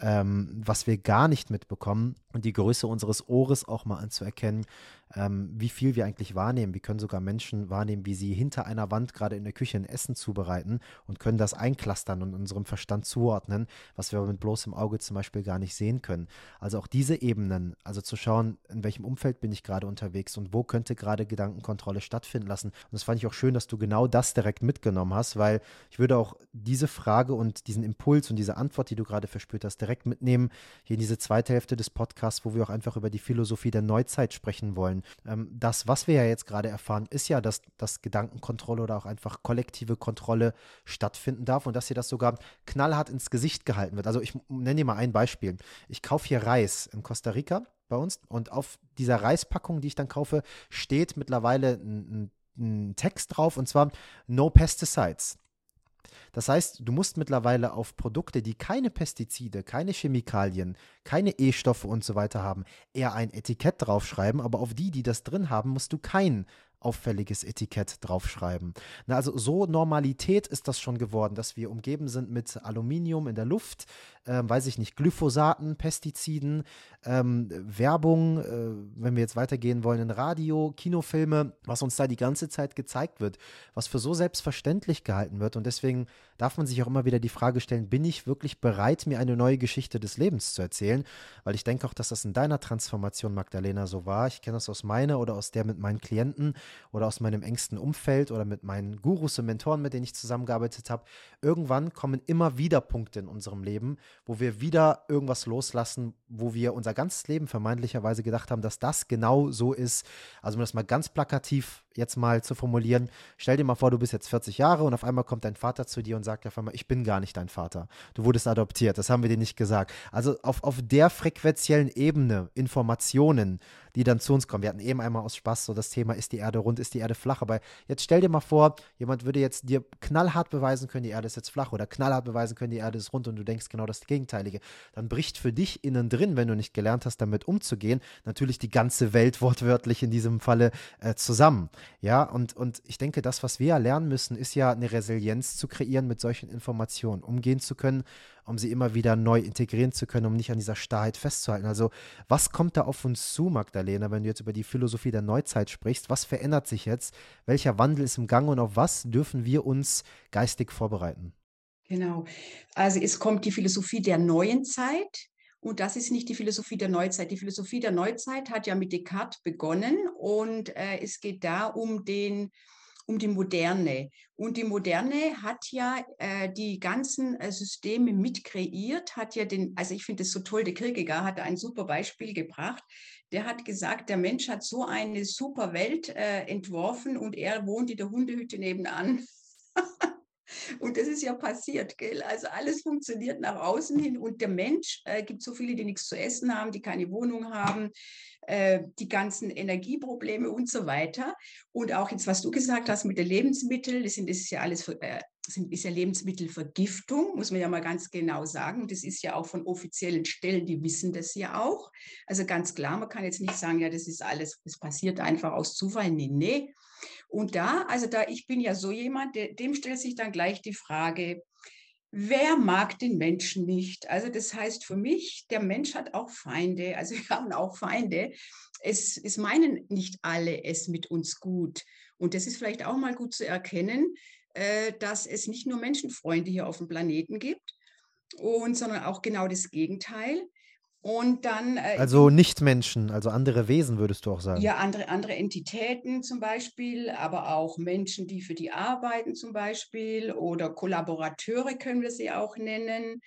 Speaker 2: ähm, was wir gar nicht mitbekommen und die Größe unseres Ohres auch mal anzuerkennen, ähm, wie viel wir eigentlich wahrnehmen. Wir können sogar Menschen wahrnehmen, wie sie hinter einer Wand gerade in der Küche ein Essen zubereiten und können das einklastern und unserem Verstand zuordnen, was wir mit bloßem Auge zum Beispiel gar nicht sehen können. Also auch diese Ebenen, also zu schauen, in welchem Umfeld bin ich gerade unterwegs und wo könnte gerade Gedankenkontrolle stattfinden lassen. Und das fand ich auch schön, dass du genau das direkt mitgenommen hast, weil ich würde auch diese Frage und diesen Impuls und diese Antwort, die du gerade verspürt hast, direkt mitnehmen, hier in diese zweite Hälfte des Podcasts, wo wir auch einfach über die Philosophie der Neuzeit sprechen wollen wollen. Ähm, das, was wir ja jetzt gerade erfahren, ist ja, dass, dass Gedankenkontrolle oder auch einfach kollektive Kontrolle stattfinden darf und dass hier das sogar knallhart ins Gesicht gehalten wird. Also ich nenne dir mal ein Beispiel. Ich kaufe hier Reis in Costa Rica bei uns und auf dieser Reispackung, die ich dann kaufe, steht mittlerweile ein, ein Text drauf und zwar No Pesticides. Das heißt, du musst mittlerweile auf Produkte, die keine Pestizide, keine Chemikalien, keine E-Stoffe und so weiter haben, eher ein Etikett draufschreiben, aber auf die, die das drin haben, musst du kein auffälliges Etikett draufschreiben. Na, also so Normalität ist das schon geworden, dass wir umgeben sind mit Aluminium in der Luft, äh, weiß ich nicht, Glyphosaten, Pestiziden, ähm, Werbung, äh, wenn wir jetzt weitergehen wollen, in Radio, Kinofilme, was uns da die ganze Zeit gezeigt wird, was für so selbstverständlich gehalten wird. Und deswegen darf man sich auch immer wieder die Frage stellen, bin ich wirklich bereit, mir eine neue Geschichte des Lebens zu erzählen? Weil ich denke auch, dass das in deiner Transformation, Magdalena, so war. Ich kenne das aus meiner oder aus der mit meinen Klienten oder aus meinem engsten Umfeld oder mit meinen Gurus und Mentoren, mit denen ich zusammengearbeitet habe. Irgendwann kommen immer wieder Punkte in unserem Leben, wo wir wieder irgendwas loslassen, wo wir unser ganzes Leben vermeintlicherweise gedacht haben, dass das genau so ist. Also um das mal ganz plakativ jetzt mal zu formulieren, stell dir mal vor, du bist jetzt 40 Jahre und auf einmal kommt dein Vater zu dir und sagt auf einmal, ich bin gar nicht dein Vater. Du wurdest adoptiert, das haben wir dir nicht gesagt. Also auf, auf der frequenziellen Ebene Informationen, die dann zu uns kommen. Wir hatten eben einmal aus Spaß so das Thema, ist die Erde rund, ist die Erde flach. Aber jetzt stell dir mal vor, jemand würde jetzt dir knallhart beweisen können, die Erde ist jetzt flach oder knallhart beweisen können, die Erde ist rund und du denkst genau das Gegenteilige. Dann bricht für dich innen drin, wenn du nicht gelernt hast, damit umzugehen, natürlich die ganze Welt wortwörtlich in diesem Falle äh, zusammen. Ja, und, und ich denke, das, was wir lernen müssen, ist ja eine Resilienz zu kreieren, mit solchen Informationen umgehen zu können um sie immer wieder neu integrieren zu können, um nicht an dieser Starrheit festzuhalten. Also was kommt da auf uns zu, Magdalena, wenn du jetzt über die Philosophie der Neuzeit sprichst? Was verändert sich jetzt? Welcher Wandel ist im Gang und auf was dürfen wir uns geistig vorbereiten?
Speaker 1: Genau. Also es kommt die Philosophie der neuen Zeit. Und das ist nicht die Philosophie der Neuzeit. Die Philosophie der Neuzeit hat ja mit Descartes begonnen und äh, es geht da um den um die Moderne. Und die Moderne hat ja äh, die ganzen äh, Systeme mit kreiert, hat ja den, also ich finde es so toll, der Kierkegaard hat ein super Beispiel gebracht. Der hat gesagt, der Mensch hat so eine super Welt äh, entworfen und er wohnt in der Hundehütte nebenan. Und das ist ja passiert, gell? Also alles funktioniert nach außen hin und der Mensch, äh, gibt so viele, die nichts zu essen haben, die keine Wohnung haben, äh, die ganzen Energieprobleme und so weiter. Und auch jetzt, was du gesagt hast mit den Lebensmitteln, das, sind, das ist ja alles äh, sind, ist ja Lebensmittelvergiftung, muss man ja mal ganz genau sagen. Das ist ja auch von offiziellen Stellen, die wissen das ja auch. Also ganz klar, man kann jetzt nicht sagen, ja, das ist alles, das passiert einfach aus Zufall. Nee, nee. Und da, also da, ich bin ja so jemand, der, dem stellt sich dann gleich die Frage, wer mag den Menschen nicht? Also das heißt für mich, der Mensch hat auch Feinde, also wir haben auch Feinde. Es, es meinen nicht alle es mit uns gut. Und das ist vielleicht auch mal gut zu erkennen, äh, dass es nicht nur Menschenfreunde hier auf dem Planeten gibt, und, sondern auch genau das Gegenteil. Und dann.
Speaker 2: Äh, also nicht Menschen, also andere Wesen würdest du auch sagen.
Speaker 1: Ja, andere, andere Entitäten zum Beispiel, aber auch Menschen, die für die arbeiten zum Beispiel oder Kollaborateure können wir sie auch nennen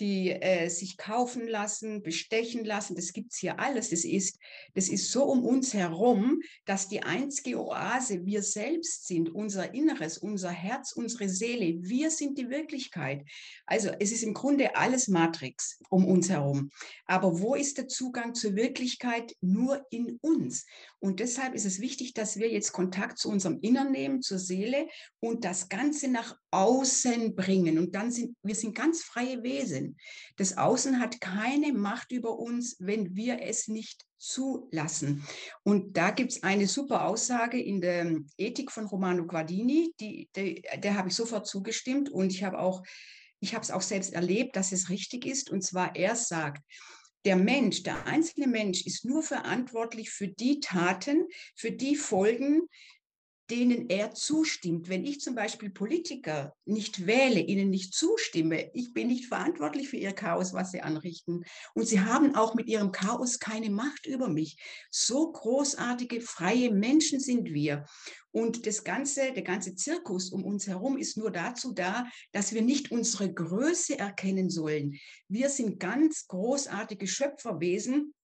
Speaker 1: die äh, sich kaufen lassen, bestechen lassen. Das gibt es hier alles. Das ist, das ist so um uns herum, dass die einzige Oase wir selbst sind, unser Inneres, unser Herz, unsere Seele. Wir sind die Wirklichkeit. Also es ist im Grunde alles Matrix um uns herum. Aber wo ist der Zugang zur Wirklichkeit? Nur in uns. Und deshalb ist es wichtig, dass wir jetzt Kontakt zu unserem Innern nehmen, zur Seele und das Ganze nach außen bringen. Und dann sind wir sind ganz freie Wesen. Das Außen hat keine Macht über uns, wenn wir es nicht zulassen. Und da gibt es eine super Aussage in der Ethik von Romano Guardini, die, die der habe ich sofort zugestimmt und ich habe auch, ich habe es auch selbst erlebt, dass es richtig ist. Und zwar er sagt, der Mensch, der einzelne Mensch ist nur verantwortlich für die Taten, für die Folgen, denen er zustimmt. Wenn ich zum Beispiel Politiker nicht wähle, ihnen nicht zustimme, ich bin nicht verantwortlich für ihr Chaos, was sie anrichten. Und sie haben auch mit ihrem Chaos keine Macht über mich. So großartige, freie Menschen sind wir. Und das ganze, der ganze Zirkus um uns herum ist nur dazu da, dass wir nicht unsere Größe erkennen sollen. Wir sind ganz großartige Schöpferwesen.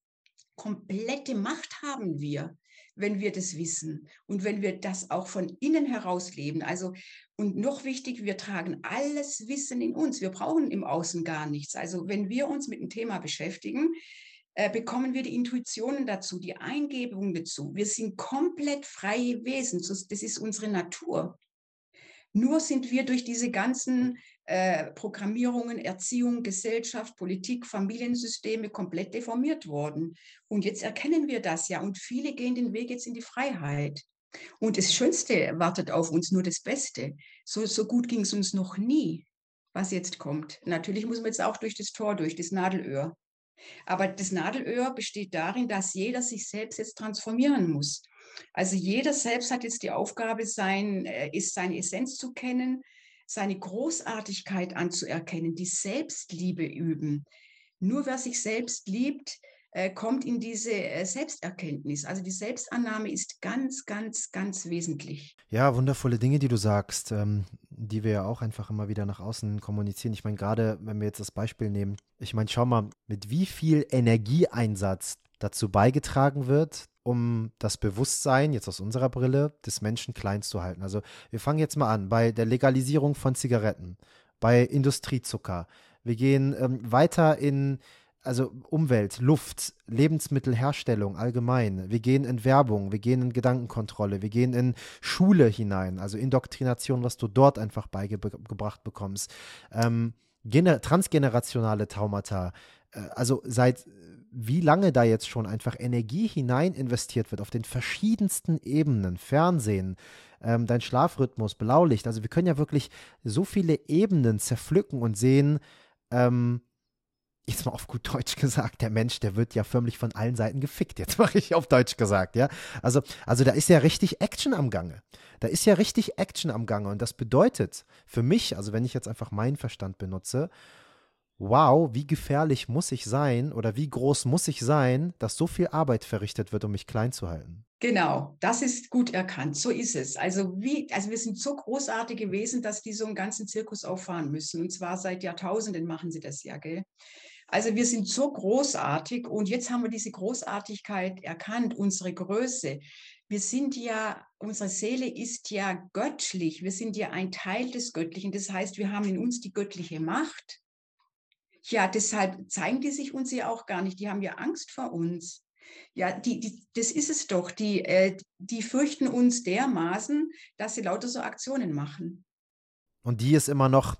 Speaker 1: Komplette Macht haben wir wenn wir das wissen und wenn wir das auch von innen heraus leben. Also, und noch wichtig, wir tragen alles Wissen in uns. Wir brauchen im Außen gar nichts. Also, wenn wir uns mit dem Thema beschäftigen, äh, bekommen wir die Intuitionen dazu, die Eingebungen dazu. Wir sind komplett freie Wesen. Das ist unsere Natur. Nur sind wir durch diese ganzen äh, Programmierungen, Erziehung, Gesellschaft, Politik, Familiensysteme komplett deformiert worden. Und jetzt erkennen wir das ja und viele gehen den Weg jetzt in die Freiheit. Und das Schönste wartet auf uns, nur das Beste. So, so gut ging es uns noch nie, was jetzt kommt. Natürlich muss man jetzt auch durch das Tor, durch das Nadelöhr. Aber das Nadelöhr besteht darin, dass jeder sich selbst jetzt transformieren muss. Also jeder selbst hat jetzt die Aufgabe, sein, äh, ist seine Essenz zu kennen, seine Großartigkeit anzuerkennen, die Selbstliebe üben. Nur wer sich selbst liebt, äh, kommt in diese äh, Selbsterkenntnis. Also die Selbstannahme ist ganz, ganz, ganz wesentlich.
Speaker 2: Ja, wundervolle Dinge, die du sagst, ähm, die wir ja auch einfach immer wieder nach außen kommunizieren. Ich meine, gerade wenn wir jetzt das Beispiel nehmen, ich meine, schau mal, mit wie viel Energieeinsatz dazu beigetragen wird, um das Bewusstsein, jetzt aus unserer Brille, des Menschen klein zu halten. Also wir fangen jetzt mal an bei der Legalisierung von Zigaretten, bei Industriezucker. Wir gehen ähm, weiter in also Umwelt, Luft, Lebensmittelherstellung allgemein. Wir gehen in Werbung, wir gehen in Gedankenkontrolle, wir gehen in Schule hinein, also Indoktrination, was du dort einfach beigebracht bekommst. Ähm, transgenerationale Traumata. Äh, also seit wie lange da jetzt schon einfach Energie hinein investiert wird auf den verschiedensten Ebenen, Fernsehen, ähm, dein Schlafrhythmus, Blaulicht. Also wir können ja wirklich so viele Ebenen zerpflücken und sehen, ähm, jetzt mal auf gut Deutsch gesagt, der Mensch, der wird ja förmlich von allen Seiten gefickt. Jetzt mache ich auf Deutsch gesagt, ja. Also, also da ist ja richtig Action am Gange. Da ist ja richtig Action am Gange. Und das bedeutet für mich, also wenn ich jetzt einfach meinen Verstand benutze, wow, wie gefährlich muss ich sein oder wie groß muss ich sein, dass so viel Arbeit verrichtet wird, um mich klein zu halten.
Speaker 1: Genau, das ist gut erkannt. So ist es. Also wie, also wir sind so großartig gewesen, dass die so einen ganzen Zirkus auffahren müssen. Und zwar seit Jahrtausenden machen sie das ja, gell? Also wir sind so großartig und jetzt haben wir diese Großartigkeit erkannt, unsere Größe. Wir sind ja, unsere Seele ist ja göttlich. Wir sind ja ein Teil des Göttlichen. Das heißt, wir haben in uns die göttliche Macht. Ja, deshalb zeigen die sich uns ja auch gar nicht. Die haben ja Angst vor uns. Ja, die, die, das ist es doch. Die, äh, die fürchten uns dermaßen, dass sie lauter so Aktionen machen.
Speaker 2: Und die ist immer noch,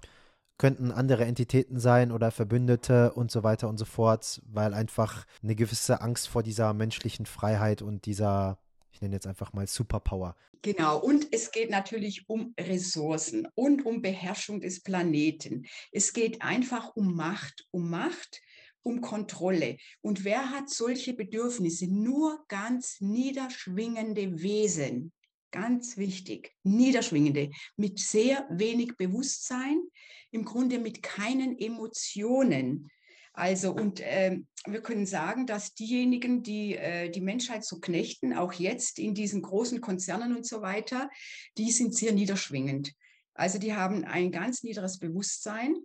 Speaker 2: könnten andere Entitäten sein oder Verbündete und so weiter und so fort, weil einfach eine gewisse Angst vor dieser menschlichen Freiheit und dieser, ich nenne jetzt einfach mal Superpower.
Speaker 1: Genau, und es geht natürlich um Ressourcen und um Beherrschung des Planeten. Es geht einfach um Macht, um Macht, um Kontrolle. Und wer hat solche Bedürfnisse? Nur ganz niederschwingende Wesen. Ganz wichtig, niederschwingende, mit sehr wenig Bewusstsein, im Grunde mit keinen Emotionen. Also, und äh, wir können sagen, dass diejenigen, die äh, die Menschheit so knechten, auch jetzt in diesen großen Konzernen und so weiter, die sind sehr niederschwingend. Also, die haben ein ganz niederes Bewusstsein.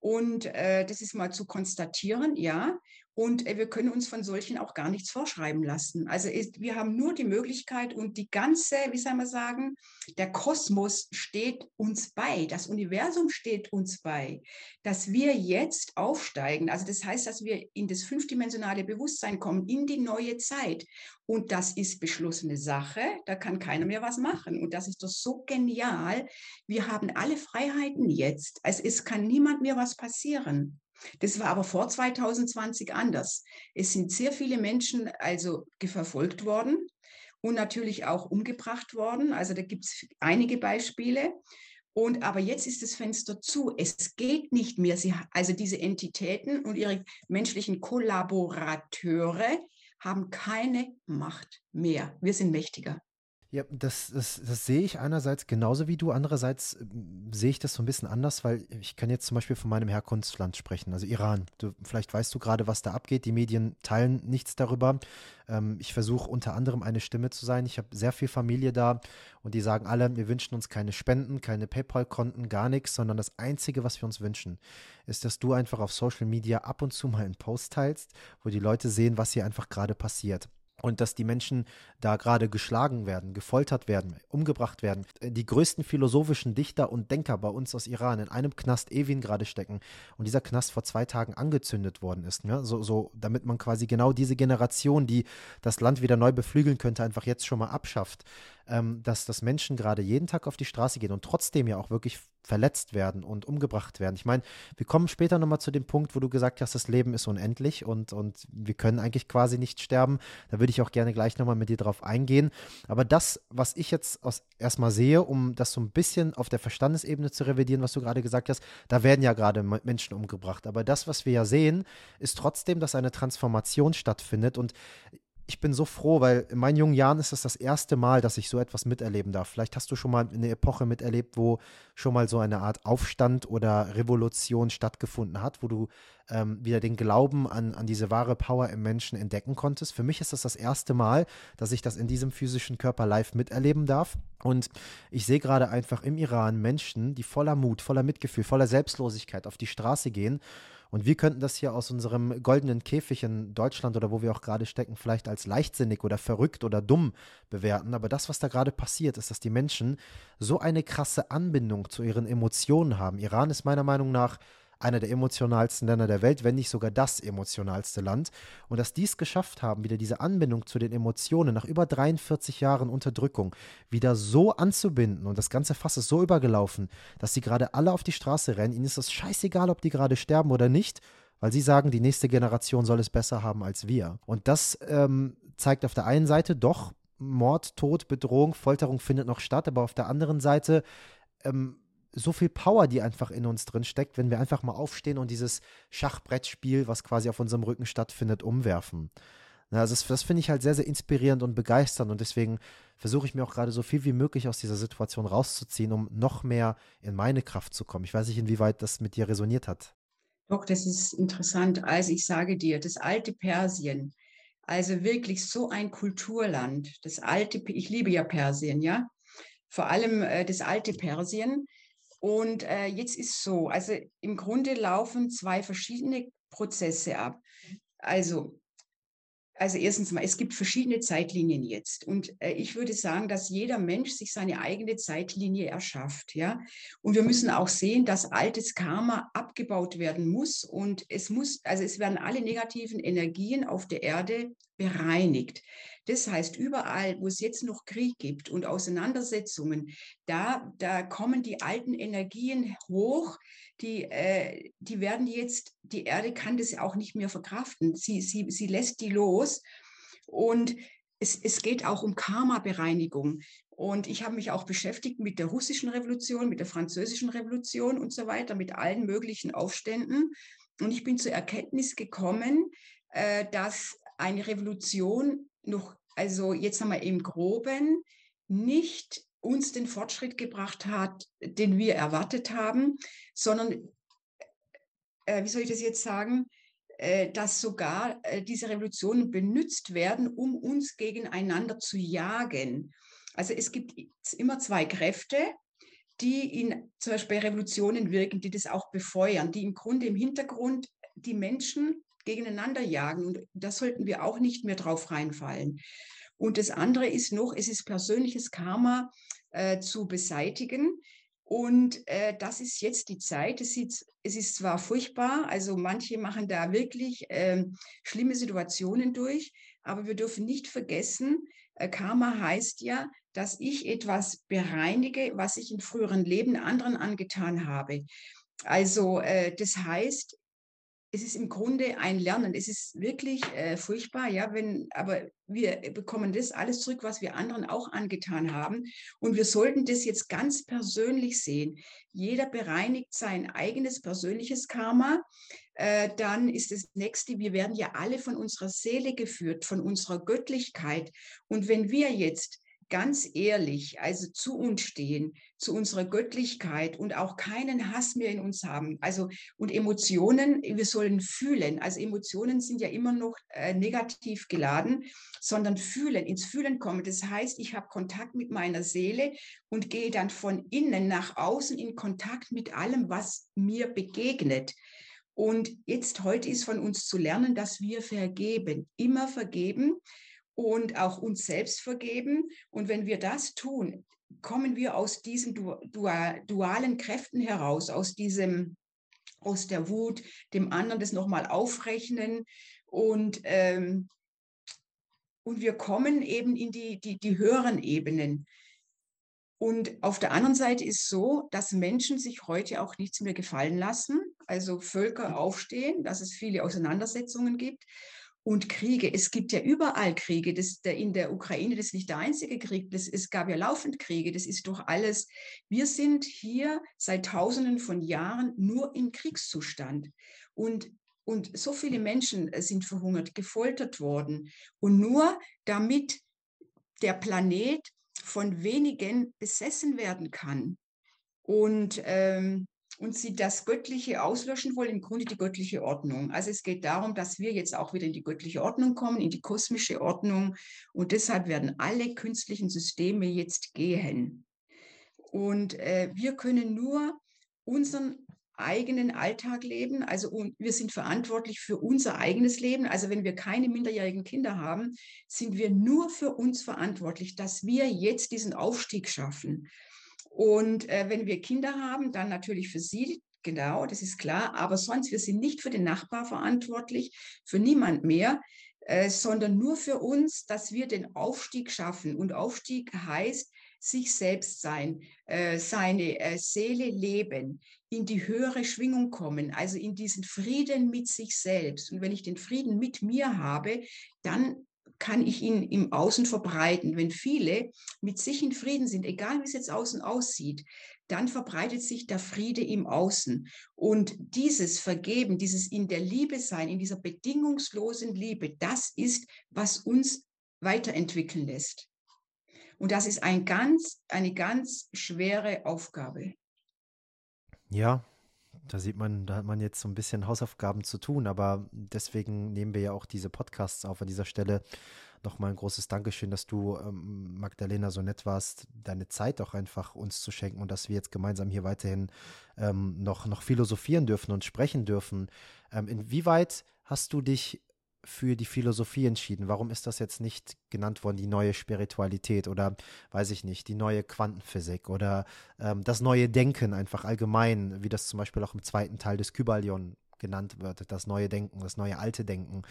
Speaker 1: Und äh, das ist mal zu konstatieren, ja. Und äh, wir können uns von solchen auch gar nichts vorschreiben lassen. Also ist, wir haben nur die Möglichkeit und die ganze, wie soll man sagen, der Kosmos steht uns bei, das Universum steht uns bei, dass wir jetzt aufsteigen. Also das heißt, dass wir in das fünfdimensionale Bewusstsein kommen, in die neue Zeit. Und das ist beschlossene Sache, da kann keiner mehr was machen. Und das ist doch so genial. Wir haben alle Freiheiten jetzt. Also es kann niemand mehr was passieren. Das war aber vor 2020 anders. Es sind sehr viele Menschen also verfolgt worden und natürlich auch umgebracht worden. Also da gibt es einige Beispiele. Und aber jetzt ist das Fenster zu. Es geht nicht mehr. Sie, also diese Entitäten und ihre menschlichen Kollaborateure haben keine Macht mehr. Wir sind mächtiger.
Speaker 2: Ja, das, das, das sehe ich einerseits genauso wie du, andererseits äh, sehe ich das so ein bisschen anders, weil ich kann jetzt zum Beispiel von meinem Herkunftsland sprechen, also Iran. Du, vielleicht weißt du gerade, was da abgeht. Die Medien teilen nichts darüber. Ähm, ich versuche unter anderem eine Stimme zu sein. Ich habe sehr viel Familie da und die sagen alle, wir wünschen uns keine Spenden, keine PayPal-Konten, gar nichts, sondern das Einzige, was wir uns wünschen, ist, dass du einfach auf Social Media ab und zu mal einen Post teilst, wo die Leute sehen, was hier einfach gerade passiert und dass die Menschen da gerade geschlagen werden, gefoltert werden, umgebracht werden. Die größten philosophischen Dichter und Denker bei uns aus Iran in einem Knast Evin gerade stecken und dieser Knast vor zwei Tagen angezündet worden ist. Ja? So, so, damit man quasi genau diese Generation, die das Land wieder neu beflügeln könnte, einfach jetzt schon mal abschafft ähm, dass, dass Menschen gerade jeden Tag auf die Straße gehen und trotzdem ja auch wirklich verletzt werden und umgebracht werden. Ich meine, wir kommen später nochmal zu dem Punkt, wo du gesagt hast, das Leben ist unendlich und, und wir können eigentlich quasi nicht sterben. Da würde ich auch gerne gleich nochmal mit dir drauf eingehen. Aber das, was ich jetzt aus, erstmal sehe, um das so ein bisschen auf der Verstandesebene zu revidieren, was du gerade gesagt hast, da werden ja gerade Menschen umgebracht. Aber das, was wir ja sehen, ist trotzdem, dass eine Transformation stattfindet. Und ich bin so froh, weil in meinen jungen Jahren ist das das erste Mal, dass ich so etwas miterleben darf. Vielleicht hast du schon mal eine Epoche miterlebt, wo schon mal so eine Art Aufstand oder Revolution stattgefunden hat, wo du ähm, wieder den Glauben an, an diese wahre Power im Menschen entdecken konntest. Für mich ist das das erste Mal, dass ich das in diesem physischen Körper live miterleben darf. Und ich sehe gerade einfach im Iran Menschen, die voller Mut, voller Mitgefühl, voller Selbstlosigkeit auf die Straße gehen und wir könnten das hier aus unserem goldenen Käfig in Deutschland oder wo wir auch gerade stecken, vielleicht als leichtsinnig oder verrückt oder dumm bewerten. Aber das, was da gerade passiert, ist, dass die Menschen so eine krasse Anbindung zu ihren Emotionen haben. Iran ist meiner Meinung nach einer der emotionalsten Länder der Welt, wenn nicht sogar das emotionalste Land. Und dass die es geschafft haben, wieder diese Anbindung zu den Emotionen nach über 43 Jahren Unterdrückung wieder so anzubinden und das ganze Fass ist so übergelaufen, dass sie gerade alle auf die Straße rennen. Ihnen ist das scheißegal, ob die gerade sterben oder nicht, weil sie sagen, die nächste Generation soll es besser haben als wir. Und das ähm, zeigt auf der einen Seite doch, Mord, Tod, Bedrohung, Folterung findet noch statt, aber auf der anderen Seite ähm, so viel Power, die einfach in uns drin steckt, wenn wir einfach mal aufstehen und dieses Schachbrettspiel, was quasi auf unserem Rücken stattfindet, umwerfen. Also das, das finde ich halt sehr, sehr inspirierend und begeisternd und deswegen versuche ich mir auch gerade so viel wie möglich aus dieser Situation rauszuziehen, um noch mehr in meine Kraft zu kommen. Ich weiß nicht, inwieweit das mit dir resoniert hat.
Speaker 1: Doch, das ist interessant. Also ich sage dir, das alte Persien, Also wirklich so ein Kulturland. Das alte, ich liebe ja Persien, ja. Vor allem äh, das alte Persien. Und äh, jetzt ist so, also im Grunde laufen zwei verschiedene Prozesse ab. Also also erstens mal, es gibt verschiedene Zeitlinien jetzt. Und äh, ich würde sagen, dass jeder Mensch sich seine eigene Zeitlinie erschafft. Ja? Und wir müssen auch sehen, dass altes Karma abgebaut werden muss. Und es muss, also es werden alle negativen Energien auf der Erde bereinigt. Das heißt, überall, wo es jetzt noch Krieg gibt und Auseinandersetzungen, da, da kommen die alten Energien hoch, die, äh, die werden jetzt, die Erde kann das auch nicht mehr verkraften. Sie, sie, sie lässt die los. Und es, es geht auch um Karma-Bereinigung. Und ich habe mich auch beschäftigt mit der russischen Revolution, mit der französischen Revolution und so weiter, mit allen möglichen Aufständen. Und ich bin zur Erkenntnis gekommen, äh, dass eine Revolution noch, also jetzt haben wir im Groben, nicht uns den Fortschritt gebracht hat, den wir erwartet haben, sondern, äh, wie soll ich das jetzt sagen, äh, dass sogar äh, diese Revolutionen benutzt werden, um uns gegeneinander zu jagen. Also es gibt immer zwei Kräfte, die in zum Beispiel Revolutionen wirken, die das auch befeuern, die im Grunde im Hintergrund die Menschen gegeneinander jagen. Und da sollten wir auch nicht mehr drauf reinfallen. Und das andere ist noch, es ist persönliches Karma äh, zu beseitigen. Und äh, das ist jetzt die Zeit. Es, sieht, es ist zwar furchtbar, also manche machen da wirklich äh, schlimme Situationen durch, aber wir dürfen nicht vergessen, äh, Karma heißt ja, dass ich etwas bereinige, was ich in früheren Leben anderen angetan habe. Also äh, das heißt, es ist im Grunde ein Lernen. Es ist wirklich äh, furchtbar, ja, wenn, aber wir bekommen das alles zurück, was wir anderen auch angetan haben. Und wir sollten das jetzt ganz persönlich sehen. Jeder bereinigt sein eigenes persönliches Karma. Äh, dann ist das nächste, wir werden ja alle von unserer Seele geführt, von unserer Göttlichkeit. Und wenn wir jetzt ganz ehrlich, also zu uns stehen, zu unserer Göttlichkeit und auch keinen Hass mehr in uns haben. Also und Emotionen, wir sollen fühlen. Also Emotionen sind ja immer noch äh, negativ geladen, sondern fühlen, ins Fühlen kommen. Das heißt, ich habe Kontakt mit meiner Seele und gehe dann von innen nach außen in Kontakt mit allem, was mir begegnet. Und jetzt heute ist von uns zu lernen, dass wir vergeben, immer vergeben und auch uns selbst vergeben. Und wenn wir das tun, kommen wir aus diesen dualen Kräften heraus, aus diesem, aus der Wut, dem anderen das nochmal aufrechnen und, ähm, und wir kommen eben in die, die, die höheren Ebenen. Und auf der anderen Seite ist so, dass Menschen sich heute auch nichts mehr gefallen lassen, also Völker aufstehen, dass es viele Auseinandersetzungen gibt und Kriege. Es gibt ja überall Kriege. Das, der, in der Ukraine, das ist nicht der einzige Krieg. Das, es gab ja laufend Kriege. Das ist doch alles. Wir sind hier seit Tausenden von Jahren nur im Kriegszustand. Und, und so viele Menschen äh, sind verhungert, gefoltert worden. Und nur damit der Planet von wenigen besessen werden kann. Und ähm, und sie das Göttliche auslöschen wollen, im Grunde die göttliche Ordnung. Also es geht darum, dass wir jetzt auch wieder in die göttliche Ordnung kommen, in die kosmische Ordnung. Und deshalb werden alle künstlichen Systeme jetzt gehen. Und äh, wir können nur unseren eigenen Alltag leben. Also wir sind verantwortlich für unser eigenes Leben. Also wenn wir keine minderjährigen Kinder haben, sind wir nur für uns verantwortlich, dass wir jetzt diesen Aufstieg schaffen. Und äh, wenn wir Kinder haben, dann natürlich für sie, genau, das ist klar. Aber sonst, wir sind nicht für den Nachbar verantwortlich, für niemand mehr, äh, sondern nur für uns, dass wir den Aufstieg schaffen. Und Aufstieg heißt, sich selbst sein, äh, seine äh, Seele leben, in die höhere Schwingung kommen, also in diesen Frieden mit sich selbst. Und wenn ich den Frieden mit mir habe, dann kann ich ihn im Außen verbreiten. Wenn viele mit sich in Frieden sind, egal wie es jetzt außen aussieht, dann verbreitet sich der Friede im Außen. Und dieses Vergeben, dieses in der Liebe sein, in dieser bedingungslosen Liebe, das ist, was uns weiterentwickeln lässt. Und das ist ein ganz, eine ganz schwere Aufgabe.
Speaker 2: Ja, Da sieht man, da hat man jetzt so ein bisschen Hausaufgaben zu tun, aber deswegen nehmen wir ja auch diese Podcasts auf an dieser Stelle. Nochmal ein großes Dankeschön, dass du, ähm, Magdalena, so nett warst, deine Zeit auch einfach uns zu schenken und dass wir jetzt gemeinsam hier weiterhin ähm, noch, noch philosophieren dürfen und sprechen dürfen. Ähm, inwieweit hast du dich für die Philosophie entschieden? Warum ist das jetzt nicht genannt worden, die neue Spiritualität oder weiß ich nicht, die neue Quantenphysik oder ähm, das neue Denken einfach allgemein, wie das zum Beispiel auch im zweiten Teil des Kybalion genannt wird, das neue Denken, das neue alte Denken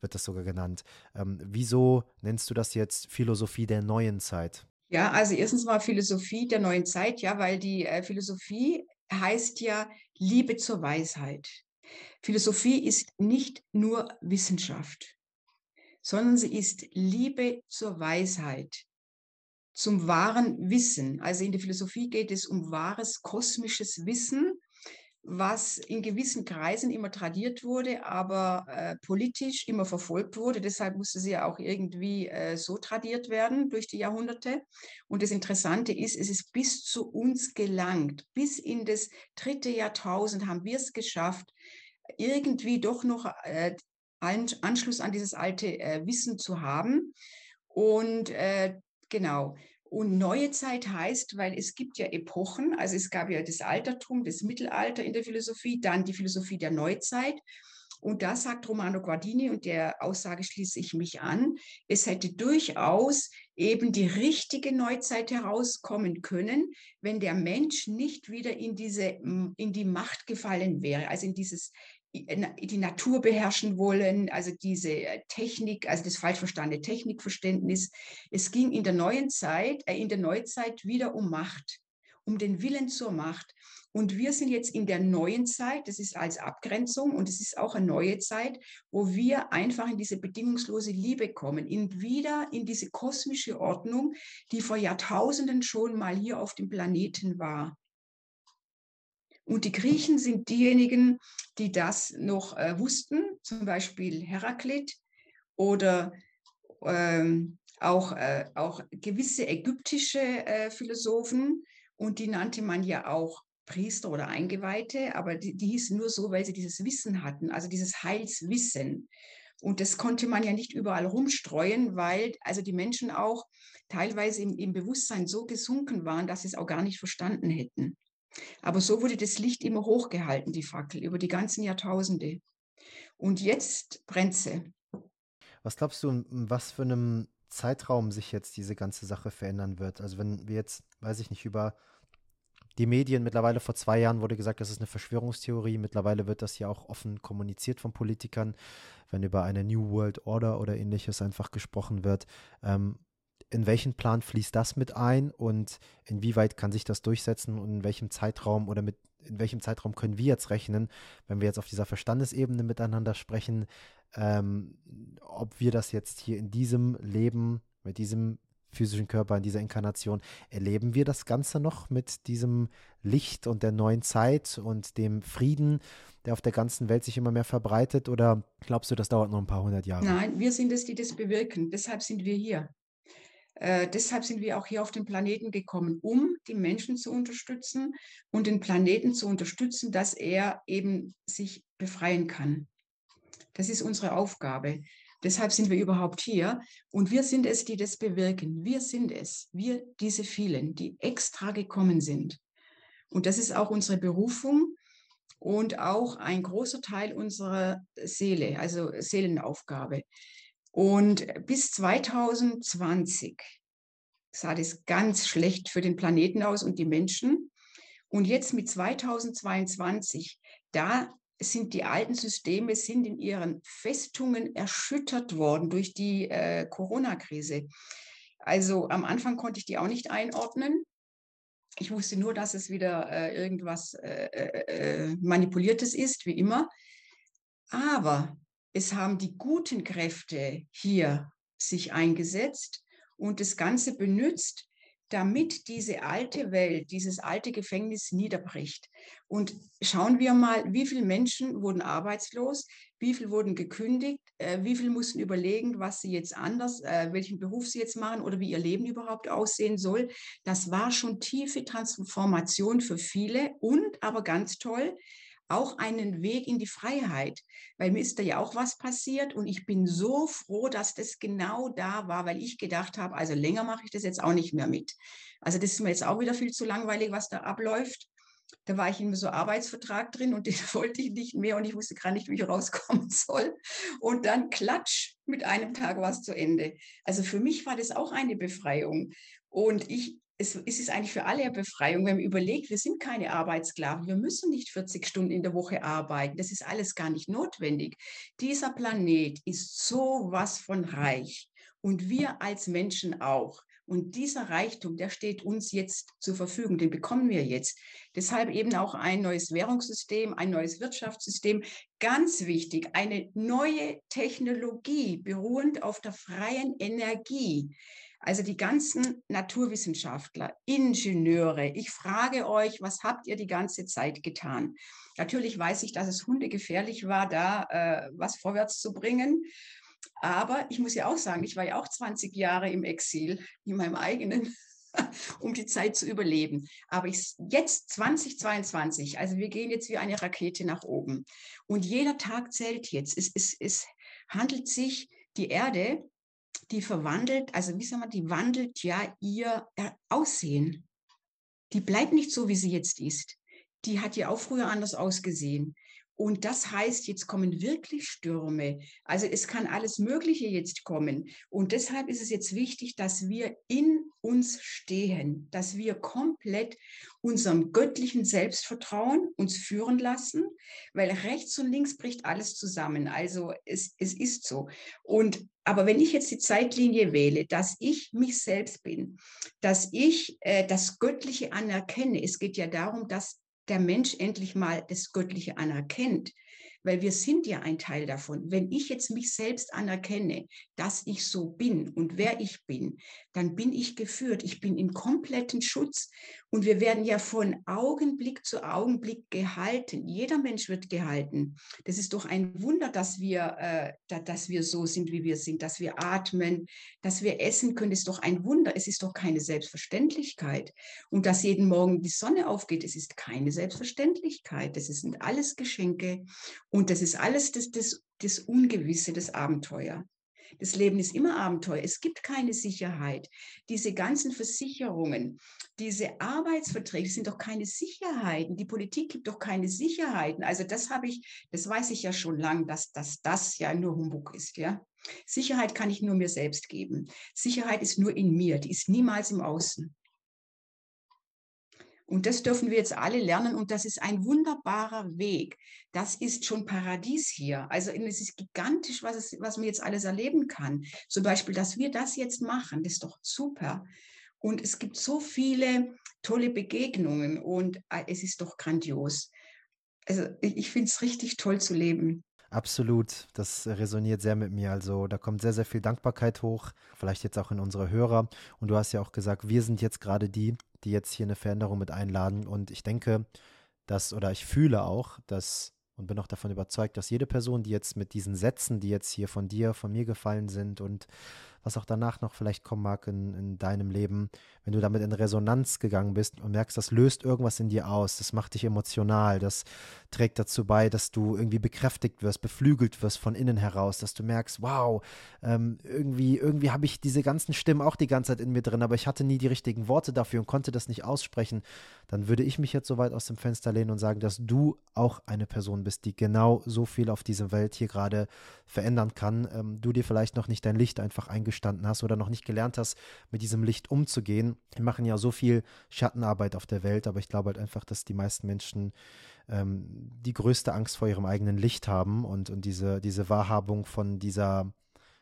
Speaker 2: wird das sogar genannt. Ähm, wieso nennst du das jetzt Philosophie der neuen Zeit?
Speaker 1: Ja, also erstens mal Philosophie der neuen Zeit, ja, weil die äh, Philosophie heißt ja Liebe zur Weisheit. Philosophie ist nicht nur Wissenschaft, sondern sie ist Liebe zur Weisheit, zum wahren Wissen. Also in der Philosophie geht es um wahres kosmisches Wissen, was in gewissen Kreisen immer tradiert wurde, aber äh, politisch immer verfolgt wurde. Deshalb musste sie ja auch irgendwie äh, so tradiert werden durch die Jahrhunderte. Und das Interessante ist, es ist bis zu uns gelangt. Bis in das dritte Jahrtausend haben wir es geschafft, irgendwie doch noch äh, Anschluss an dieses alte äh, Wissen zu haben. Und äh, genau. Und neue Zeit heißt, weil es gibt ja Epochen, also es gab ja das Altertum, das Mittelalter in der Philosophie, dann die Philosophie der Neuzeit. Und da sagt Romano Guardini, und der Aussage schließe ich mich an, es hätte durchaus eben die richtige Neuzeit herauskommen können, wenn der Mensch nicht wieder in diese, in die Macht gefallen wäre, also in dieses die Natur beherrschen wollen, also diese äh, Technik, also das falsch verstandene Technikverständnis. Es ging in der neuen Zeit, äh, in der Neuzeit wieder um Macht, um den Willen zur Macht. Und wir sind jetzt in der neuen Zeit, das ist als Abgrenzung und es ist auch eine neue Zeit, wo wir einfach in diese bedingungslose Liebe kommen, in wieder in diese kosmische Ordnung, die vor Jahrtausenden schon mal hier auf dem Planeten war. Und die Griechen sind diejenigen, die das noch äh, wussten, zum Beispiel Heraklit oder ähm, auch, äh, auch gewisse ägyptische äh, Philosophen. Und die nannte man ja auch Priester oder Eingeweihte, aber die, die hießen nur so, weil sie dieses Wissen hatten, also dieses Heilswissen. Und das konnte man ja nicht überall rumstreuen, weil also die Menschen auch teilweise im, im Bewusstsein so gesunken waren, dass sie es auch gar nicht verstanden hätten. Aber so wurde das Licht immer hochgehalten, die Fackel, über die ganzen Jahrtausende. Und jetzt brennt sie.
Speaker 2: Was glaubst du, in was für einem Zeitraum sich jetzt diese ganze Sache verändern wird? Also wenn wir jetzt, weiß ich nicht, über die Medien, mittlerweile vor zwei Jahren wurde gesagt, das ist eine Verschwörungstheorie. Mittlerweile wird das ja auch offen kommuniziert von Politikern, wenn über eine New World Order oder ähnliches einfach gesprochen wird. Ähm, in welchen Plan fließt das mit ein und inwieweit kann sich das durchsetzen und in welchem Zeitraum oder mit in welchem Zeitraum können wir jetzt rechnen, wenn wir jetzt auf dieser Verstandesebene miteinander sprechen, ähm, ob wir das jetzt hier in diesem Leben, mit diesem physischen Körper, in dieser Inkarnation, erleben wir das Ganze noch mit diesem Licht und der neuen Zeit und dem Frieden, der auf der ganzen Welt sich immer mehr verbreitet? Oder glaubst du, das dauert noch ein paar hundert Jahre?
Speaker 1: Nein, wir sind es, die das bewirken. Deshalb sind wir hier. Äh, deshalb sind wir auch hier auf den Planeten gekommen, um die Menschen zu unterstützen und den Planeten zu unterstützen, dass er eben sich befreien kann. Das ist unsere Aufgabe. Deshalb sind wir überhaupt hier. Und wir sind es, die das bewirken. Wir sind es. Wir, diese vielen, die extra gekommen sind. Und das ist auch unsere Berufung und auch ein großer Teil unserer Seele, also Seelenaufgabe. Und bis 2020 sah das ganz schlecht für den Planeten aus und die Menschen. Und jetzt mit 2022, da sind die alten Systeme sind in ihren Festungen erschüttert worden durch die äh, Corona-Krise. Also am Anfang konnte ich die auch nicht einordnen. Ich wusste nur, dass es wieder äh, irgendwas äh, äh, äh manipuliertes ist, wie immer. Aber es haben die guten Kräfte hier sich eingesetzt und das Ganze benutzt, damit diese alte Welt, dieses alte Gefängnis niederbricht. Und schauen wir mal, wie viele Menschen wurden arbeitslos, wie viele wurden gekündigt, äh, wie viele mussten überlegen, was sie jetzt anders, äh, welchen Beruf sie jetzt machen oder wie ihr Leben überhaupt aussehen soll. Das war schon tiefe Transformation für viele und aber ganz toll, auch einen Weg in die Freiheit, weil mir ist da ja auch was passiert und ich bin so froh, dass das genau da war, weil ich gedacht habe, also länger mache ich das jetzt auch nicht mehr mit. Also das ist mir jetzt auch wieder viel zu langweilig, was da abläuft. Da war ich in so Arbeitsvertrag drin und den wollte ich nicht mehr und ich wusste gar nicht, wie ich rauskommen soll. Und dann klatsch, mit einem Tag war es zu Ende. Also für mich war das auch eine Befreiung. Und ich, es, ist eigentlich für alle eine Befreiung, wenn man überlegt, wir sind keine Arbeitssklaven, wir müssen nicht 40 Stunden in der Woche arbeiten, das ist alles gar nicht notwendig. Dieser Planet ist so was von reich und wir als Menschen auch. Und dieser Reichtum, der steht uns jetzt zur Verfügung, den bekommen wir jetzt. Deshalb eben auch ein neues Währungssystem, ein neues Wirtschaftssystem. Ganz wichtig, eine neue Technologie beruhend auf der freien Energie. Also die ganzen Naturwissenschaftler, Ingenieure, ich frage euch, was habt ihr die ganze Zeit getan? Natürlich weiß ich, dass es hundegefährlich war, da äh, was vorwärts zu bringen. Aber ich muss ja auch sagen, ich war ja auch 20 Jahre im Exil, in meinem eigenen, um die Zeit zu überleben. Aber ich, jetzt 2022, also wir gehen jetzt wie eine Rakete nach oben. Und jeder Tag zählt jetzt. Es, es, es handelt sich die Erde, die verwandelt, also wie sagen wir, die wandelt ja ihr Aussehen. Die bleibt nicht so, wie sie jetzt ist. Die hat ja auch früher anders ausgesehen. Und das heißt, jetzt kommen wirklich Stürme. Also es kann alles Mögliche jetzt kommen. Und deshalb ist es jetzt wichtig, dass wir in uns stehen, dass wir komplett unserem göttlichen Selbstvertrauen uns führen lassen, weil rechts und links bricht alles zusammen. Also es, es ist so. Und aber wenn ich jetzt die Zeitlinie wähle, dass ich mich selbst bin, dass ich äh, das Göttliche anerkenne, es geht ja darum, dass der Mensch endlich mal das Göttliche anerkennt, weil wir sind ja ein Teil davon. Wenn ich jetzt mich selbst anerkenne, dass ich so bin und wer ich bin, dann bin ich geführt. Ich bin in kompletten Schutz und wir werden ja von Augenblick zu Augenblick gehalten. Jeder Mensch wird gehalten. Das ist doch ein Wunder, dass wir, äh, dass wir so sind, wie wir sind, dass wir atmen, dass wir essen können. Das ist doch ein Wunder. Es ist doch keine Selbstverständlichkeit. Und dass jeden Morgen die Sonne aufgeht, es ist keine Selbstverständlichkeit. Das sind alles Geschenke. Und das ist alles das, das, das Ungewisse, das Abenteuer. Das Leben ist immer Abenteuer. Es gibt keine Sicherheit. Diese ganzen Versicherungen, diese Arbeitsverträge sind doch keine Sicherheiten. Die Politik gibt doch keine Sicherheiten. Also das habe ich, das weiß ich ja schon lange, dass, dass das ja nur Humbug ist, ja. Sicherheit kann ich nur mir selbst geben. Sicherheit ist nur in mir, die ist niemals im Außen. Und das dürfen wir jetzt alle lernen und das ist ein wunderbarer Weg. Das ist schon Paradies hier. Also es ist gigantisch, was, es, was man jetzt alles erleben kann. Zum Beispiel, dass wir das jetzt machen, das ist doch super. Und es gibt so viele tolle Begegnungen und äh, es ist doch grandios. Also ich finde es richtig toll zu leben.
Speaker 2: Absolut, das resoniert sehr mit mir. Also da kommt sehr, sehr viel Dankbarkeit hoch, vielleicht jetzt auch in unsere Hörer. Und du hast ja auch gesagt, wir sind jetzt gerade die, die jetzt hier eine Veränderung mit einladen. Und ich denke, dass, oder ich fühle auch, dass und bin auch davon überzeugt, dass jede Person, die jetzt mit diesen Sätzen, die jetzt hier von dir, von mir gefallen sind und was auch danach noch vielleicht kommen mag in, in deinem Leben, wenn du damit in Resonanz gegangen bist und merkst, das löst irgendwas in dir aus, das macht dich emotional, das trägt dazu bei, dass du irgendwie bekräftigt wirst, beflügelt wirst von innen heraus, dass du merkst, wow, ähm, irgendwie, irgendwie habe ich diese ganzen Stimmen auch die ganze Zeit in mir drin, aber ich hatte nie die richtigen Worte dafür und konnte das nicht aussprechen, dann würde ich mich jetzt so weit aus dem Fenster lehnen und sagen, dass du auch eine Person bist, die genau so viel auf dieser Welt hier gerade verändern kann. Ähm, du dir vielleicht noch nicht dein Licht einfach eingeschaltet eingestanden hast oder noch nicht gelernt hast, mit diesem Licht umzugehen. Wir machen ja so viel Schattenarbeit auf der Welt, aber ich glaube halt einfach, dass die meisten Menschen ähm, die größte Angst vor ihrem eigenen Licht haben und, und diese, diese Wahrhabung von dieser,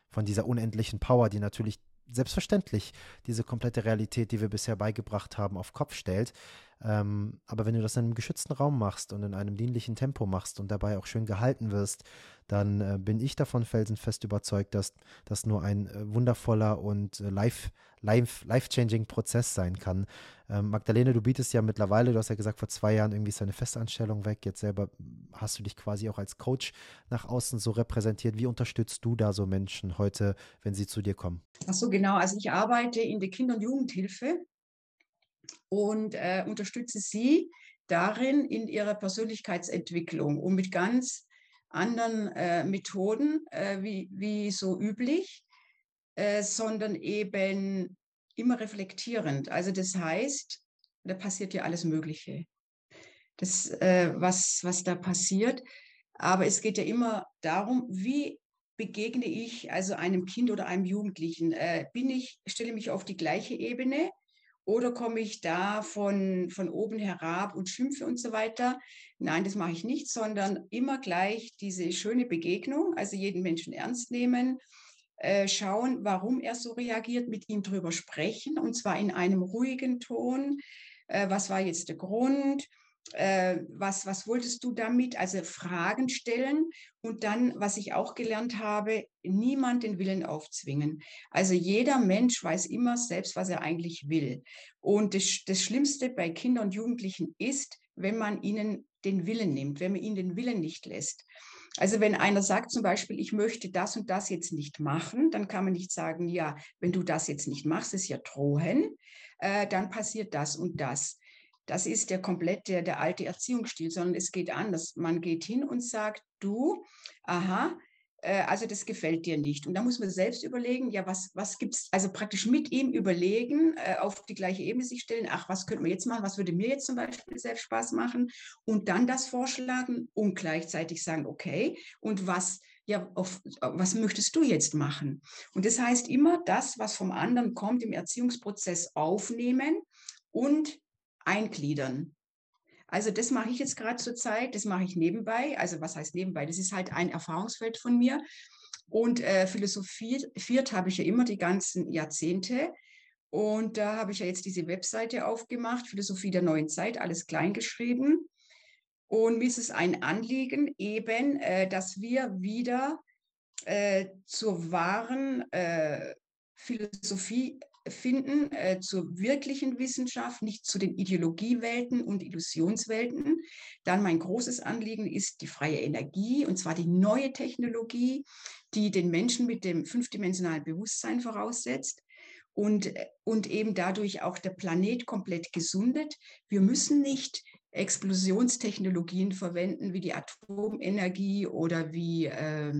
Speaker 2: von dieser unendlichen Power, die natürlich selbstverständlich diese komplette Realität, die wir bisher beigebracht haben, auf Kopf stellt. Ähm, aber wenn du das in einem geschützten Raum machst und in einem dienlichen Tempo machst und dabei auch schön gehalten wirst, dann äh, bin ich davon felsenfest überzeugt, dass das nur ein äh, wundervoller und äh, life, life, life-changing Prozess sein kann. Ähm, Magdalene, du bietest ja mittlerweile, du hast ja gesagt, vor zwei Jahren irgendwie ist deine Festanstellung weg. Jetzt selber hast du dich quasi auch als Coach nach außen so repräsentiert. Wie unterstützt du da so Menschen heute, wenn sie zu dir kommen?
Speaker 1: Ach so, genau. Also ich arbeite in der Kinder- und Jugendhilfe und äh, unterstütze sie darin in ihrer Persönlichkeitsentwicklung und mit ganz anderen äh, Methoden äh, wie, wie so üblich, äh, sondern eben immer reflektierend. Also das heißt, da passiert ja alles Mögliche. Das, äh, was, was da passiert. Aber es geht ja immer darum, wie begegne ich also einem Kind oder einem Jugendlichen? Äh, bin ich, stelle mich auf die gleiche Ebene oder komme ich da von, von oben herab und schimpfe und so weiter? Nein, das mache ich nicht, sondern immer gleich diese schöne Begegnung, also jeden Menschen ernst nehmen, äh, schauen, warum er so reagiert, mit ihm drüber sprechen und zwar in einem ruhigen Ton. Äh, was war jetzt der Grund? Äh, was, was wolltest du damit? Also Fragen stellen und dann, was ich auch gelernt habe, niemand den Willen aufzwingen. Also jeder Mensch weiß immer selbst, was er eigentlich will. Und das, das Schlimmste bei Kindern und Jugendlichen ist, wenn man ihnen den Willen nimmt, wenn man ihnen den Willen nicht lässt. Also wenn einer sagt zum Beispiel, ich möchte das und das jetzt nicht machen, dann kann man nicht sagen, ja, wenn du das jetzt nicht machst, ist ja drohen, äh, dann passiert das und das. Das ist der komplett der, der alte Erziehungsstil, sondern es geht anders. Man geht hin und sagt, du, aha, äh, also das gefällt dir nicht. Und da muss man selbst überlegen, ja, was, was gibt es, also praktisch mit ihm überlegen, äh, auf die gleiche Ebene sich stellen, ach, was könnte man jetzt machen, was würde mir jetzt zum Beispiel selbst Spaß machen und dann das vorschlagen und gleichzeitig sagen, okay, und was, ja, auf, was möchtest du jetzt machen? Und das heißt immer, das, was vom anderen kommt, im Erziehungsprozess aufnehmen und eingliedern. Also das mache ich jetzt gerade zur Zeit, das mache ich nebenbei. Also was heißt nebenbei? Das ist halt ein Erfahrungsfeld von mir. Und äh, Philosophie viert habe ich ja immer die ganzen Jahrzehnte. Und da habe ich ja jetzt diese Webseite aufgemacht, Philosophie der neuen Zeit, alles klein geschrieben. Und mir ist es ein Anliegen eben, äh, dass wir wieder äh, zur wahren äh, Philosophie finden äh, zur wirklichen Wissenschaft, nicht zu den Ideologiewelten und Illusionswelten. Dann mein großes Anliegen ist die freie Energie, und zwar die neue Technologie, die den Menschen mit dem fünfdimensionalen Bewusstsein voraussetzt und, und eben dadurch auch der Planet komplett gesundet. Wir müssen nicht Explosionstechnologien verwenden, wie die Atomenergie oder wie äh,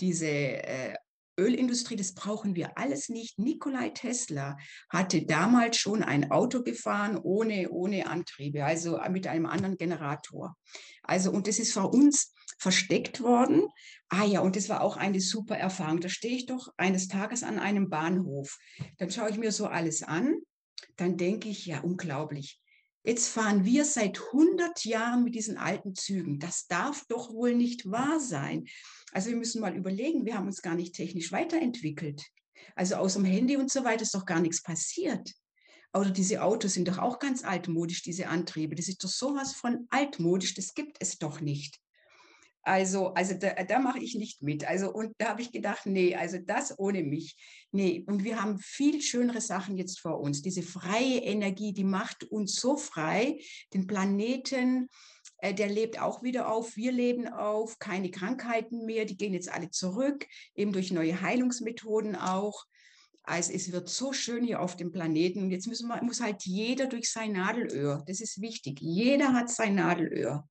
Speaker 1: diese Ölindustrie, das brauchen wir alles nicht. Nikolai Tesla hatte damals schon ein Auto gefahren ohne, ohne Antriebe, also mit einem anderen Generator. Also, und das ist vor uns versteckt worden. Ah ja, und das war auch eine super Erfahrung. Da stehe ich doch eines Tages an einem Bahnhof. Dann schaue ich mir so alles an. Dann denke ich, ja, unglaublich. Jetzt fahren wir seit 100 Jahren mit diesen alten Zügen. Das darf doch wohl nicht wahr sein. Also wir müssen mal überlegen, wir haben uns gar nicht technisch weiterentwickelt. Also aus dem Handy und so weiter ist doch gar nichts passiert. Oder diese Autos sind doch auch ganz altmodisch, diese Antriebe. Das ist doch sowas von altmodisch, das gibt es doch nicht. Also, also da, da mache ich nicht mit. Also, und da habe ich gedacht, nee, also das ohne mich. Nee, und wir haben viel schönere Sachen jetzt vor uns. Diese freie Energie, die macht uns so frei, den Planeten, der lebt auch wieder auf. Wir leben auf, keine Krankheiten mehr, die gehen jetzt alle zurück, eben durch neue Heilungsmethoden auch. Also es wird so schön hier auf dem Planeten. Und jetzt müssen wir, muss halt jeder durch sein Nadelöhr. Das ist wichtig. Jeder hat sein Nadelöhr.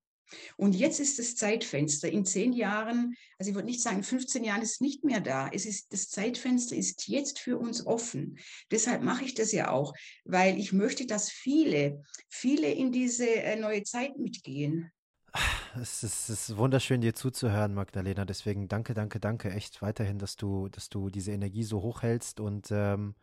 Speaker 1: Und jetzt ist das Zeitfenster. In zehn Jahren, also ich würde nicht sagen, in 15 Jahren ist nicht mehr da. Es ist, das Zeitfenster ist jetzt für uns offen. Deshalb mache ich das ja auch, weil ich möchte, dass viele, viele in diese äh, neue Zeit mitgehen.
Speaker 2: Es ist, es ist, wunderschön, dir zuzuhören, Magdalena. Deswegen danke, danke, danke echt weiterhin, dass du, dass du diese Energie so hochhältst und ähm,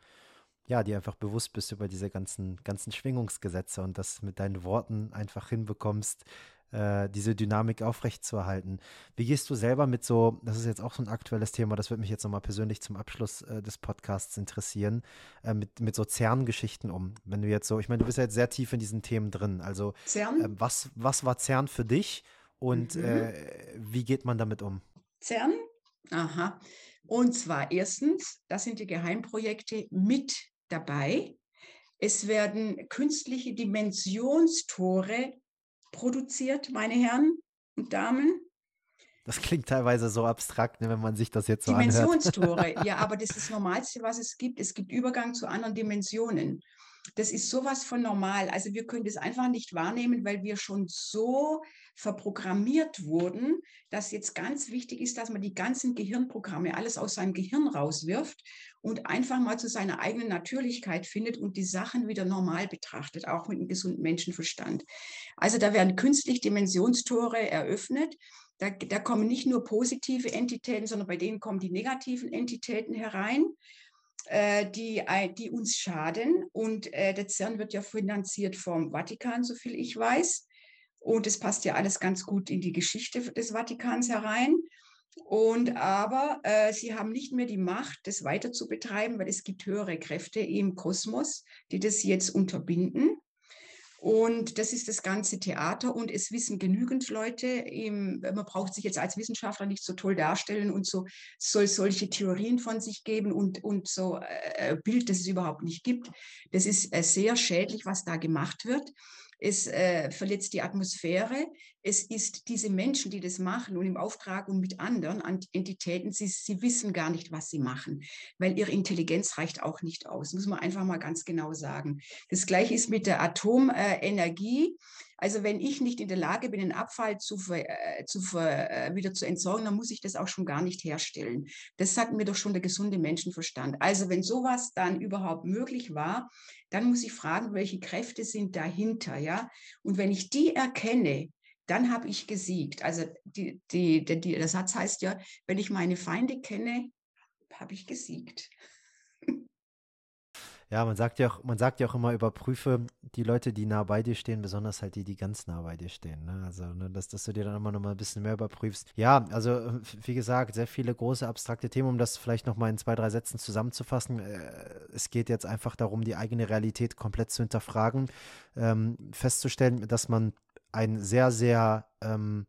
Speaker 2: ja, dir einfach bewusst bist über diese ganzen, ganzen Schwingungsgesetze und das mit deinen Worten einfach hinbekommst, äh, diese Dynamik aufrechtzuerhalten. Wie gehst du selber mit so, das ist jetzt auch so ein aktuelles Thema, das würde mich jetzt nochmal persönlich zum Abschluss äh, des Podcasts interessieren, äh, mit, mit so CERN-Geschichten um? Wenn du jetzt so, ich meine, du bist ja jetzt sehr tief in diesen Themen drin. Also CERN? Ähm, was, was war CERN für dich und mhm. Äh, wie geht man damit um?
Speaker 1: CERN? Aha. Und zwar erstens, das sind die Geheimprojekte mit dabei. Es werden künstliche Dimensionstore produziert, meine Herren und Damen.
Speaker 2: Das klingt teilweise so abstrakt, ne, wenn man sich das jetzt so
Speaker 1: Dimensionstore, ja, aber das ist das Normalste, was es gibt. Es gibt Übergang zu anderen Dimensionen. Das ist sowas von normal. Also wir können das einfach nicht wahrnehmen, weil wir schon so verprogrammiert wurden, dass jetzt ganz wichtig ist, dass man die ganzen Gehirnprogramme, alles aus seinem Gehirn rauswirft und einfach mal zu seiner eigenen Natürlichkeit findet und die Sachen wieder normal betrachtet, auch mit einem gesunden Menschenverstand. Also da werden künstlich Dimensionstore eröffnet. Da, da kommen nicht nur positive Entitäten, sondern bei denen kommen die negativen Entitäten herein. Äh, die, die uns schaden. Und äh, der CERN wird ja finanziert vom Vatikan, so viel ich weiß. Und es passt ja alles ganz gut in die Geschichte des Vatikans herein. Und aber äh, sie haben nicht mehr die Macht, das weiter zu betreiben, weil es gibt höhere Kräfte im Kosmos, die das jetzt unterbinden. Und das ist das ganze Theater und es wissen genügend Leute, im, man braucht sich jetzt als Wissenschaftler nicht so toll darstellen und so soll solche Theorien von sich geben und, und so äh, Bild, das es überhaupt nicht gibt. Das ist äh, sehr schädlich, was da gemacht wird es äh, verletzt die Atmosphäre, es ist diese Menschen, die das machen und im Auftrag und mit anderen Entitäten, sie, sie wissen gar nicht, was sie machen, weil ihre Intelligenz reicht auch nicht aus, muss man einfach mal ganz genau sagen. Das gleiche ist mit der Atomenergie. Also wenn ich nicht in der Lage bin, den Abfall zu, äh, zu äh, wieder zu entsorgen, dann muss ich das auch schon gar nicht herstellen. Das sagt mir doch schon der gesunde Menschenverstand. Also wenn sowas dann überhaupt möglich war, dann muss ich fragen, welche Kräfte sind dahinter, ja? Und wenn ich die erkenne, dann habe ich gesiegt. Also die, die, die, der Satz heißt ja, wenn ich meine Feinde kenne, habe ich gesiegt.
Speaker 2: Ja, man sagt ja auch, man sagt ja auch immer, überprüfe die Leute, die nah bei dir stehen, besonders halt die, die ganz nah bei dir stehen. Ne? Also, ne, dass, dass du dir dann immer noch mal ein bisschen mehr überprüfst. Ja, also wie gesagt, sehr viele große abstrakte Themen, um das vielleicht noch mal in zwei, drei Sätzen zusammenzufassen. Äh, es geht jetzt einfach darum, die eigene Realität komplett zu hinterfragen, ähm, festzustellen, dass man ein sehr, sehr, ähm,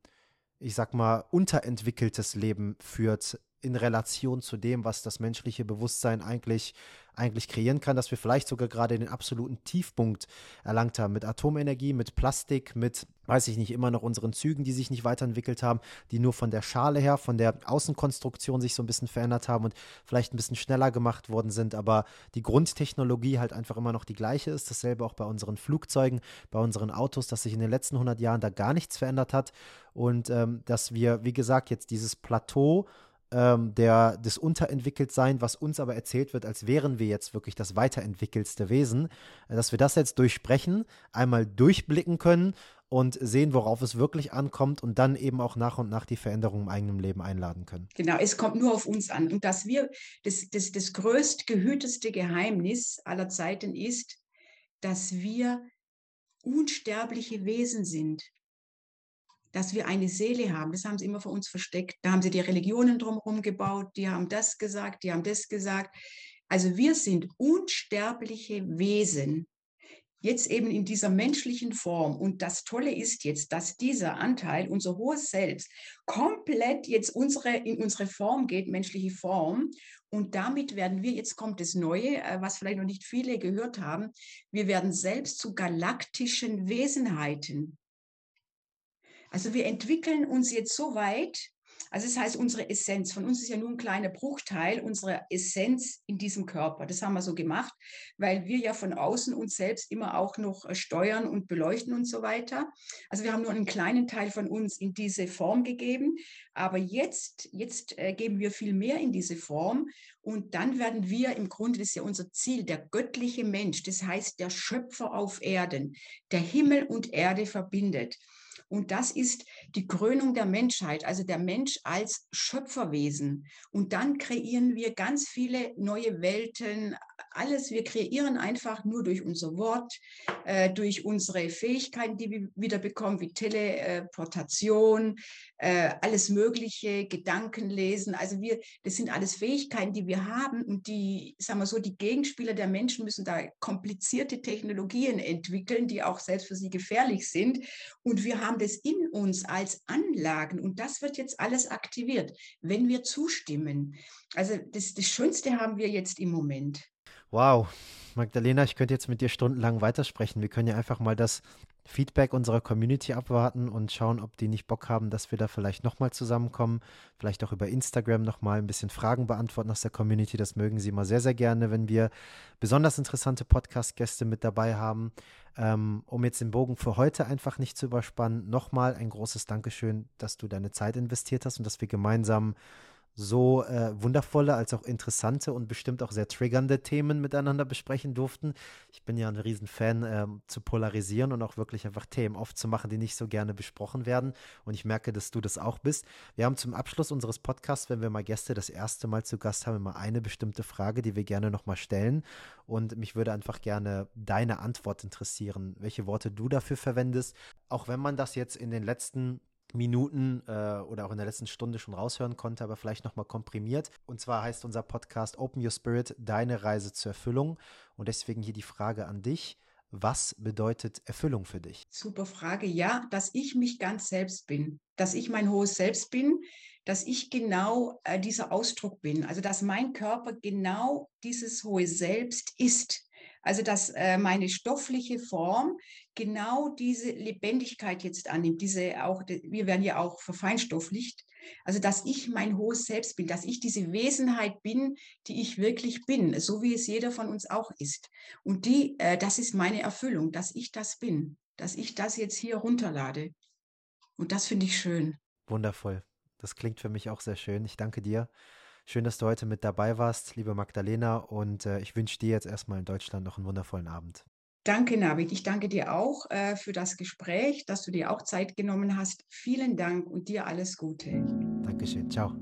Speaker 2: ich sag mal, unterentwickeltes Leben führt in Relation zu dem, was das menschliche Bewusstsein eigentlich eigentlich kreieren kann, dass wir vielleicht sogar gerade den absoluten Tiefpunkt erlangt haben mit Atomenergie, mit Plastik, mit, weiß ich nicht, immer noch unseren Zügen, die sich nicht weiterentwickelt haben, die nur von der Schale her, von der Außenkonstruktion sich so ein bisschen verändert haben und vielleicht ein bisschen schneller gemacht worden sind, aber die Grundtechnologie halt einfach immer noch die gleiche ist. Dasselbe auch bei unseren Flugzeugen, bei unseren Autos, dass sich in den letzten 100 Jahren da gar nichts verändert hat und ähm, dass wir, wie gesagt, jetzt dieses Plateau ähm, der, des Unterentwickeltsein, was uns aber erzählt wird, als wären wir jetzt wirklich das weiterentwickelste Wesen, äh, dass wir das jetzt durchsprechen, einmal durchblicken können und sehen, worauf es wirklich ankommt und dann eben auch nach und nach die Veränderungen im eigenen Leben einladen können.
Speaker 1: Genau, es kommt nur auf uns an. Und dass wir, das, das, das größt gehüteste Geheimnis aller Zeiten ist, dass wir unsterbliche Wesen sind dass wir eine Seele haben. Das haben sie immer vor uns versteckt. Da haben sie die Religionen drumherum gebaut, die haben das gesagt, die haben das gesagt. Also wir sind unsterbliche Wesen, jetzt eben in dieser menschlichen Form. Und das Tolle ist jetzt, dass dieser Anteil, unser hohes Selbst, komplett jetzt unsere, in unsere Form geht, menschliche Form. Und damit werden wir, jetzt kommt das Neue, äh, was vielleicht noch nicht viele gehört haben, wir werden selbst zu galaktischen Wesenheiten. Also wir entwickeln uns jetzt so weit, also das heißt, unsere Essenz, von uns ist ja nur ein kleiner Bruchteil unserer Essenz in diesem Körper. Das haben wir so gemacht, weil wir ja von außen uns selbst immer auch noch äh, steuern und beleuchten und so weiter. Also wir haben nur einen kleinen Teil von uns in diese Form gegeben. Aber jetzt, jetzt äh, geben wir viel mehr in diese Form. Und dann werden wir im Grunde, das ist ja unser Ziel, der göttliche Mensch, das heißt der Schöpfer auf Erden, der Himmel und Erde verbindet. Und das ist die Krönung der Menschheit, also der Mensch als Schöpferwesen. Und dann kreieren wir ganz viele neue Welten, alles. Wir kreieren einfach nur durch unser Wort, äh, durch unsere Fähigkeiten, die wir wieder bekommen, wie Teleportation, äh, alles Mögliche, Gedanken lesen. Also wir, das sind alles Fähigkeiten, die wir haben und die, sagen wir so, die Gegenspieler der Menschen müssen da komplizierte Technologien entwickeln, die auch selbst für sie gefährlich sind. Und wir haben das in uns als Anlagen und das wird jetzt alles aktiviert, wenn wir zustimmen. Also das, das Schönste haben wir jetzt im Moment.
Speaker 2: Wow, Magdalena, ich könnte jetzt mit dir stundenlang weitersprechen. Wir können ja einfach mal das Feedback unserer Community abwarten und schauen, ob die nicht Bock haben, dass wir da vielleicht nochmal zusammenkommen. Vielleicht auch über Instagram nochmal ein bisschen Fragen beantworten aus der Community. Das mögen sie immer sehr, sehr gerne, wenn wir besonders interessante Podcast-Gäste mit dabei haben. Ähm, um jetzt den Bogen für heute einfach nicht zu überspannen, nochmal ein großes Dankeschön, dass du deine Zeit investiert hast und dass wir gemeinsam so äh, wundervolle als auch interessante und bestimmt auch sehr triggernde Themen miteinander besprechen durften. Ich bin ja ein Riesenfan äh, zu polarisieren und auch wirklich einfach Themen aufzumachen, die nicht so gerne besprochen werden. Und ich merke, dass du das auch bist. Wir haben zum Abschluss unseres Podcasts, wenn wir mal Gäste das erste Mal zu Gast haben, immer eine bestimmte Frage, die wir gerne nochmal stellen. Und mich würde einfach gerne deine Antwort interessieren, welche Worte du dafür verwendest. Auch wenn man das jetzt in den letzten Minuten äh, oder auch in der letzten Stunde schon raushören konnte, aber vielleicht nochmal komprimiert. Und zwar heißt unser Podcast Open Your Spirit, deine Reise zur Erfüllung. Und deswegen hier die Frage an dich. Was bedeutet Erfüllung für dich?
Speaker 1: Super Frage. Ja, dass ich mich ganz selbst bin, dass ich mein hohes Selbst bin, dass ich genau äh, dieser Ausdruck bin. Also dass mein Körper genau dieses hohe Selbst ist. Also dass äh, meine stoffliche Form genau diese Lebendigkeit jetzt annimmt, diese auch, wir werden ja auch verfeinstofflicht. Also dass ich mein hohes Selbst bin, dass ich diese Wesenheit bin, die ich wirklich bin, so wie es jeder von uns auch ist. Und die, äh, das ist meine Erfüllung, dass ich das bin, dass ich das jetzt hier runterlade. Und das finde ich schön.
Speaker 2: Wundervoll. Das klingt für mich auch sehr schön. Ich danke dir. Schön, dass du heute mit dabei warst, liebe Magdalena. Und äh, ich wünsche dir jetzt erstmal in Deutschland noch einen wundervollen Abend.
Speaker 1: Danke, Navid. Ich danke dir auch äh, für das Gespräch, dass du dir auch Zeit genommen hast. Vielen Dank und dir alles Gute.
Speaker 2: Dankeschön. Ciao.